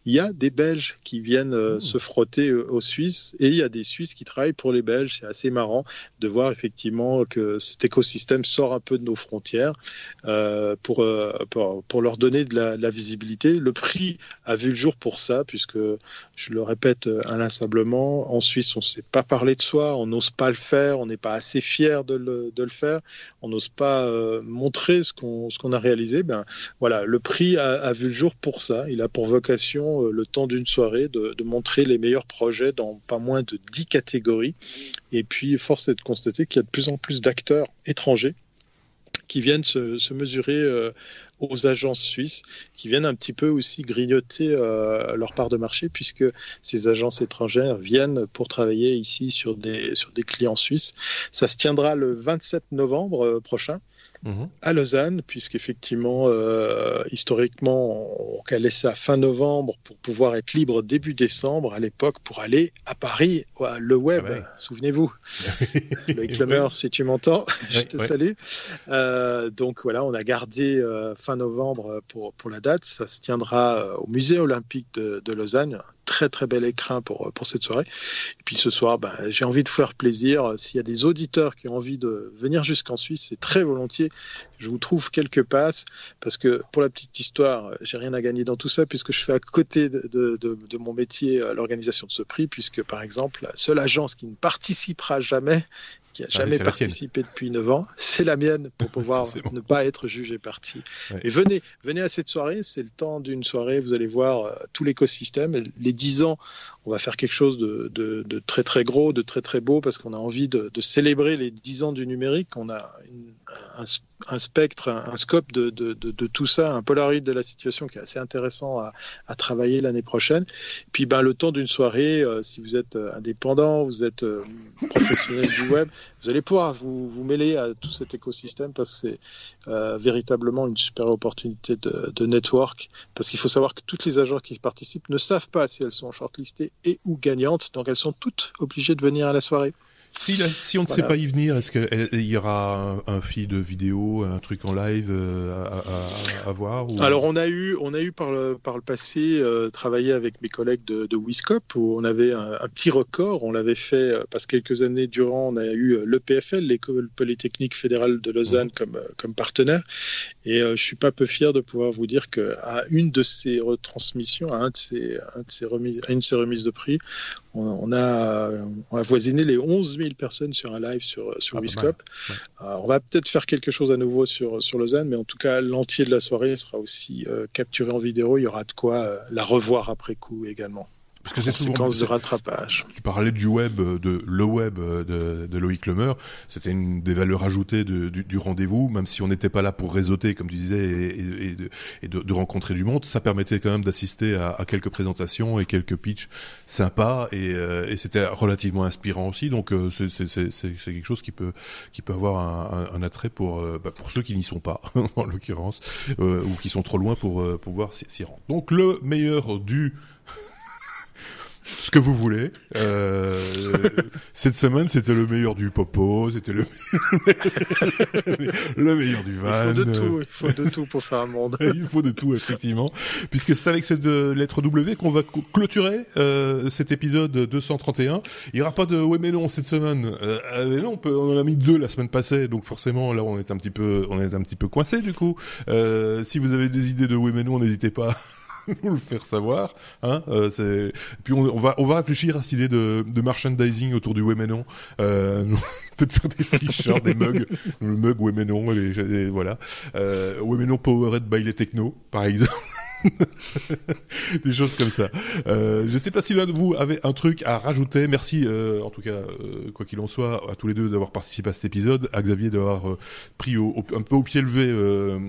Il y a des Belges qui viennent euh, mmh. se frotter euh, aux Suisses et il y a des Suisses qui travaillent pour les Belges. C'est assez marrant de voir effectivement que cet écosystème sort un peu de nos frontières pour, pour, pour, leur donner de la, de la, visibilité. Le prix a vu le jour pour ça, puisque je le répète inlassablement, en Suisse, on ne sait pas parler de soi, on n'ose pas le faire, on n'est pas assez fier de le, de le faire, on n'ose pas montrer ce qu'on a réalisé, ben voilà, le prix a, vu le jour pour ça. Il a pour vocation, euh, le temps d'une soirée, de, montrer les meilleurs projets dans pas moins de 10 catégories. Et puis, force est de constater qu'il y a de plus en plus d'acteurs étrangers qui viennent se, mesurer euh, aux agences suisses, qui viennent un petit peu aussi grignoter euh, leur part de marché, puisque ces agences étrangères viennent pour travailler ici sur des, sur des clients suisses. Ça se tiendra le 27 novembre prochain. Mhm. à Lausanne, puisqu'effectivement, euh, historiquement, on calait ça fin novembre pour pouvoir être libre début décembre à l'époque pour aller à Paris, le web, ah souvenez-vous. [laughs] Loïc Lemer, si tu m'entends, [laughs] je te salue. Euh, donc voilà, on a gardé euh, fin novembre pour, pour la date. Ça se tiendra euh, au musée olympique de, de Lausanne, très très bel écrin pour, pour cette soirée. Et puis ce soir, ben, j'ai envie de faire plaisir. S'il y a des auditeurs qui ont envie de venir jusqu'en Suisse, c'est très volontiers. Je vous trouve quelques passes parce que pour la petite histoire, j'ai rien à gagner dans tout ça puisque je fais à côté de, de, de, mon métier l'organisation de ce prix, puisque par exemple, la seule agence qui ne participera jamais qui a ah jamais participé depuis 9 ans, c'est la mienne pour [laughs] pouvoir ne pas être jugé parti. Et venez, venez à cette soirée, c'est le temps d'une soirée, vous allez voir euh, tout l'écosystème. Les 10 ans, on va faire quelque chose de, de, de, très très gros, de très très beau, parce qu'on a envie de, de, célébrer les 10 ans du numérique. On a une, un, spectre, un, scope de, tout ça, un polaroid de la situation qui est assez intéressant à, travailler l'année prochaine. Puis ben, le temps d'une soirée, euh, si vous êtes euh, indépendant, vous êtes professionnel du web, vous allez pouvoir vous, mêler à tout cet écosystème parce que c'est euh, véritablement une super opportunité de, de network. Parce qu'il faut savoir que toutes les agences qui participent ne savent pas si elles sont shortlistées et ou gagnantes, donc elles sont toutes obligées de venir à la soirée. Si, si on ne sait pas y venir, est-ce qu'il y aura un, un, feed vidéo, un truc en live euh, à, à, à, voir ou... Alors on a eu, on a eu par le, par le passé euh, travaillé avec mes collègues de, de Wiscop où on avait un, un petit record. On l'avait fait euh, parce que quelques années durant, on a eu euh, l'EPFL, l'école polytechnique fédérale de Lausanne, mmh. comme, comme partenaire. Et euh, je suis pas peu fier de pouvoir vous dire qu'à une de ces retransmissions, à, un de ces, un de ces remises, à une de ces remises de prix, on, a, on a voisiné les 11 000 personnes sur un live sur, sur ah, Wiscop. Ouais. Euh, on va peut-être faire quelque chose à nouveau sur, sur Lausanne, mais en tout cas, l'entier de la soirée sera aussi euh, capturé en vidéo. Il y aura de quoi euh, la revoir après coup également. Parce que c'est souvent de rattrapage. Tu parlais du web, de le web de, de Loïc Lemer. C'était une des valeurs ajoutées de, du, du rendez-vous, même si on n'était pas là pour réseauter, comme tu disais, et, et, de, et de, rencontrer du monde. Ça permettait quand même d'assister à, à, quelques présentations et quelques pitchs sympas, et, euh, et c'était relativement inspirant aussi. Donc euh, c'est quelque chose qui peut qui peut avoir un, un, un attrait pour euh, bah, pour ceux qui n'y sont pas, [laughs] en l'occurrence, ou qui sont trop loin pour pouvoir s'y rendre. Donc le meilleur du ce que vous voulez. Euh, cette semaine, c'était le meilleur du popo, c'était le, [laughs] le meilleur du van. Il faut de tout, il faut de tout pour faire un monde. [laughs] il faut de tout, effectivement. Puisque c'est avec cette euh, lettre W qu'on va clôturer euh, cet épisode 231. Il n'y aura pas de ouais mais non cette semaine. Euh, mais non, on, peut, on en a mis deux la semaine passée, donc forcément là on est un petit peu, on est un petit peu coincé du coup. Euh, si vous avez des idées de ouais mais non, n'hésitez pas [laughs] nous le faire savoir. Hein euh. Puis on, va on va réfléchir à cette idée de, de merchandising autour du Wemenon. Euh, [laughs] peut-être faire des t-shirts, des mugs, le mug Wemenon, les, voilà. Euh, Wemenon powered by les techno, par exemple. [laughs] des choses comme ça. Euh, je sais pas si l'un de vous avait un truc à rajouter. Merci, euh, en tout cas, euh, quoi qu'il en soit, à tous les deux d'avoir participé à cet épisode, à Xavier d'avoir euh, pris au, un peu au pied levé euh,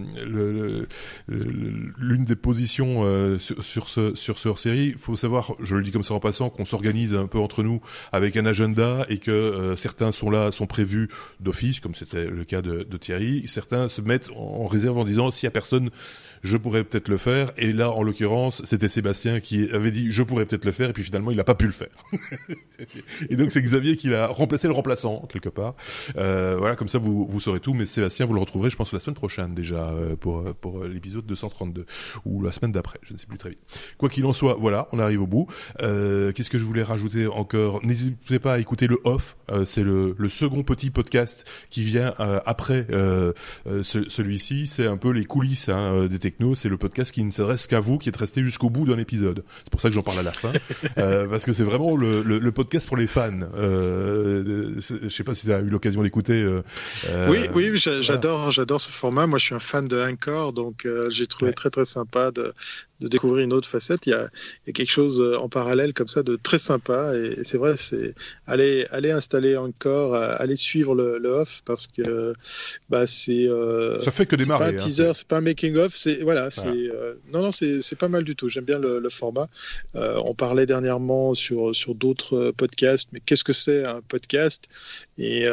l'une des positions sur, sur, ce sur ce hors-série. Il faut savoir, je le dis comme ça en passant, qu'on s'organise un peu entre nous avec un agenda et que certains sont là, sont prévus d'office, comme c'était le cas de, de Thierry. Certains se mettent en réserve en disant s'il y a personne je pourrais peut-être le faire. Et là, en l'occurrence, c'était Sébastien qui avait dit je pourrais peut-être le faire, et puis finalement, il n'a pas pu le faire. [laughs] et donc, c'est Xavier qui l'a remplacé le remplaçant quelque part. Euh, voilà, comme ça, vous vous saurez tout. Mais Sébastien, vous le retrouverez, je pense, la semaine prochaine déjà euh, pour pour l'épisode 232 ou la semaine d'après, je ne sais plus très vite. Quoi qu'il en soit, voilà, on arrive au bout. Euh, Qu'est-ce que je voulais rajouter encore? N'hésitez pas à écouter le off. Euh, c'est le, le second petit podcast qui vient euh, après euh, celui-ci. C'est un peu les coulisses hein, des c'est le podcast qui ne s'adresse qu'à vous, qui êtes resté jusqu'au bout d'un épisode. C'est pour ça que j'en parle à la fin, [laughs] euh, parce que c'est vraiment le, le, le, podcast pour les fans. Euh, je sais pas si tu as eu l'occasion d'écouter. Euh, oui, oui, j'adore, j'adore ce format. Moi, je suis un fan de Anchor, donc euh, j'ai trouvé très très sympa de, de découvrir une autre facette. Il y, a, il y a, quelque chose euh, en parallèle comme ça de très sympa. Et, c'est vrai, c'est aller, aller installer encore, euh, aller suivre le, le off parce que bah, c'est. Euh, ça fait que démarrer. C'est pas un hein, teaser, c'est pas un making of. C'est voilà, c'est euh, non non, c'est c'est pas mal du tout. J'aime bien le, le format. Euh, on parlait dernièrement sur sur d'autres podcasts, mais qu'est-ce que c'est un podcast? Et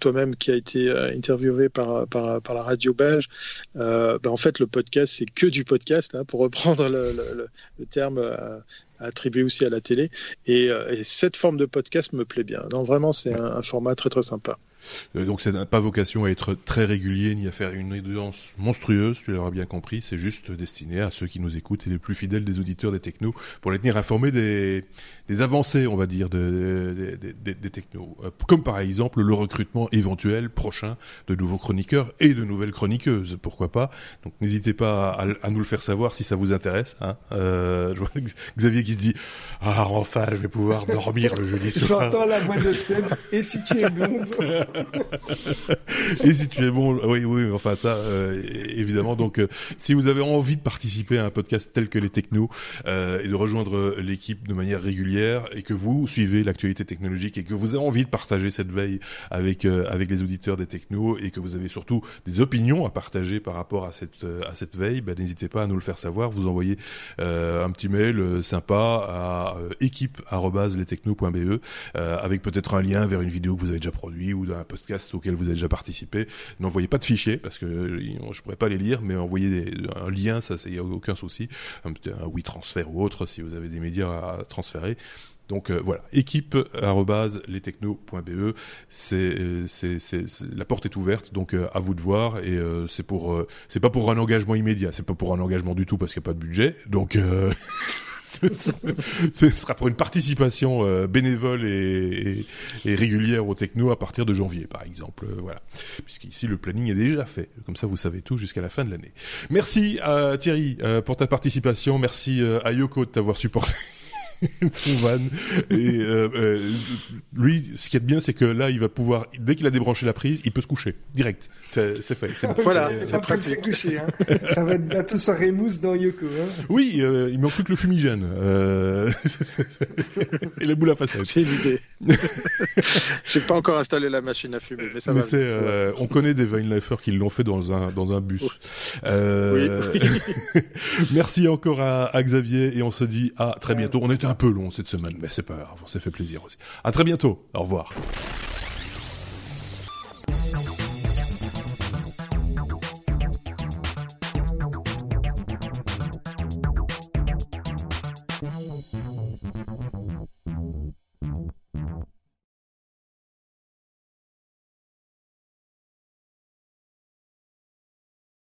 toi-même qui a été interviewé par par la radio belge, bah, en fait le podcast c'est que du podcast hein, pour reprendre prendre le, le, le terme euh, attribué aussi à la télé. Et, euh, et, cette forme de podcast me plaît bien. Non, vraiment, c'est un, un, format très très sympa. Euh, donc ça n'a pas vocation à être très régulier ni à faire une audience monstrueuse, tu l'auras bien compris, c'est juste destiné à ceux qui nous écoutent et les plus fidèles des auditeurs des technos pour les tenir informés des, des avancées, on va dire, de, de, de, des technos. Euh, comme par exemple le recrutement éventuel prochain de nouveaux chroniqueurs et de nouvelles chroniqueuses, pourquoi pas? Donc n'hésitez pas à, à, nous le faire savoir si ça vous intéresse. Hein. Euh, je vois Xavier qui se dit « Ah, enfin, je vais pouvoir dormir le jeudi soir. » J'entends la voix de Seb « Et si tu es blonde [laughs] ?» Et si tu es bon, oui, oui, enfin ça, euh, évidemment. Donc, euh, si vous avez envie de participer à un podcast tel que les Technos euh, et de rejoindre l'équipe de manière régulière et que vous suivez l'actualité technologique et que vous avez envie de partager cette veille avec avec les auditeurs des Technos et que vous avez surtout des opinions à partager par rapport à cette à cette veille, ben, n'hésitez pas à nous le faire savoir. Vous envoyez un petit mail sympa à équipe@lestechno.be avec peut-être un lien vers une vidéo que vous avez déjà produit ou d'un podcast auquel vous avez déjà participé. N'envoyez pas de fichiers parce que je pourrais pas les lire, mais envoyez des, un lien, ça, il y a aucun souci. Un, un oui transfert ou autre si vous avez des médias à transférer. Donc euh, voilà, équipe@lestechno.be, c'est euh, c'est la porte est ouverte, donc euh, à vous de voir. Et euh, c'est pour euh, c'est pas pour un engagement immédiat, c'est pas pour un engagement du tout parce qu'il n'y a pas de budget, donc [laughs] ce sera pour une participation bénévole et, et, et, régulière au techno à partir de janvier par exemple, voilà, puisqu'ici le planning est déjà fait, comme ça vous savez tout jusqu'à la fin de l'année. Merci à Thierry pour ta participation, merci à Yoko de t'avoir supporté. [laughs] son van. Et euh, euh, lui, ce qui est bien, c'est que là, il va pouvoir, dès qu'il a débranché la prise, il peut se coucher direct. C'est fait. Bon. Voilà, c'est pratique. Coucher, hein. Ça va être bientôt soirée mousse dans Yoko. Hein. Oui, euh, il manque plus que le fumigène euh, [laughs] et la boule à facettes. C'est l'idée. [laughs] J'ai pas encore installé la machine à fumer, mais ça mais va. Euh, on connaît des Weinleifer qui l'ont fait dans un dans un bus. Euh, oui. merci encore à, à, Xavier et on se dit à très bientôt. On était un peu long cette semaine, mais c'est pas grave, on s'est fait plaisir aussi. À très bientôt. Au revoir.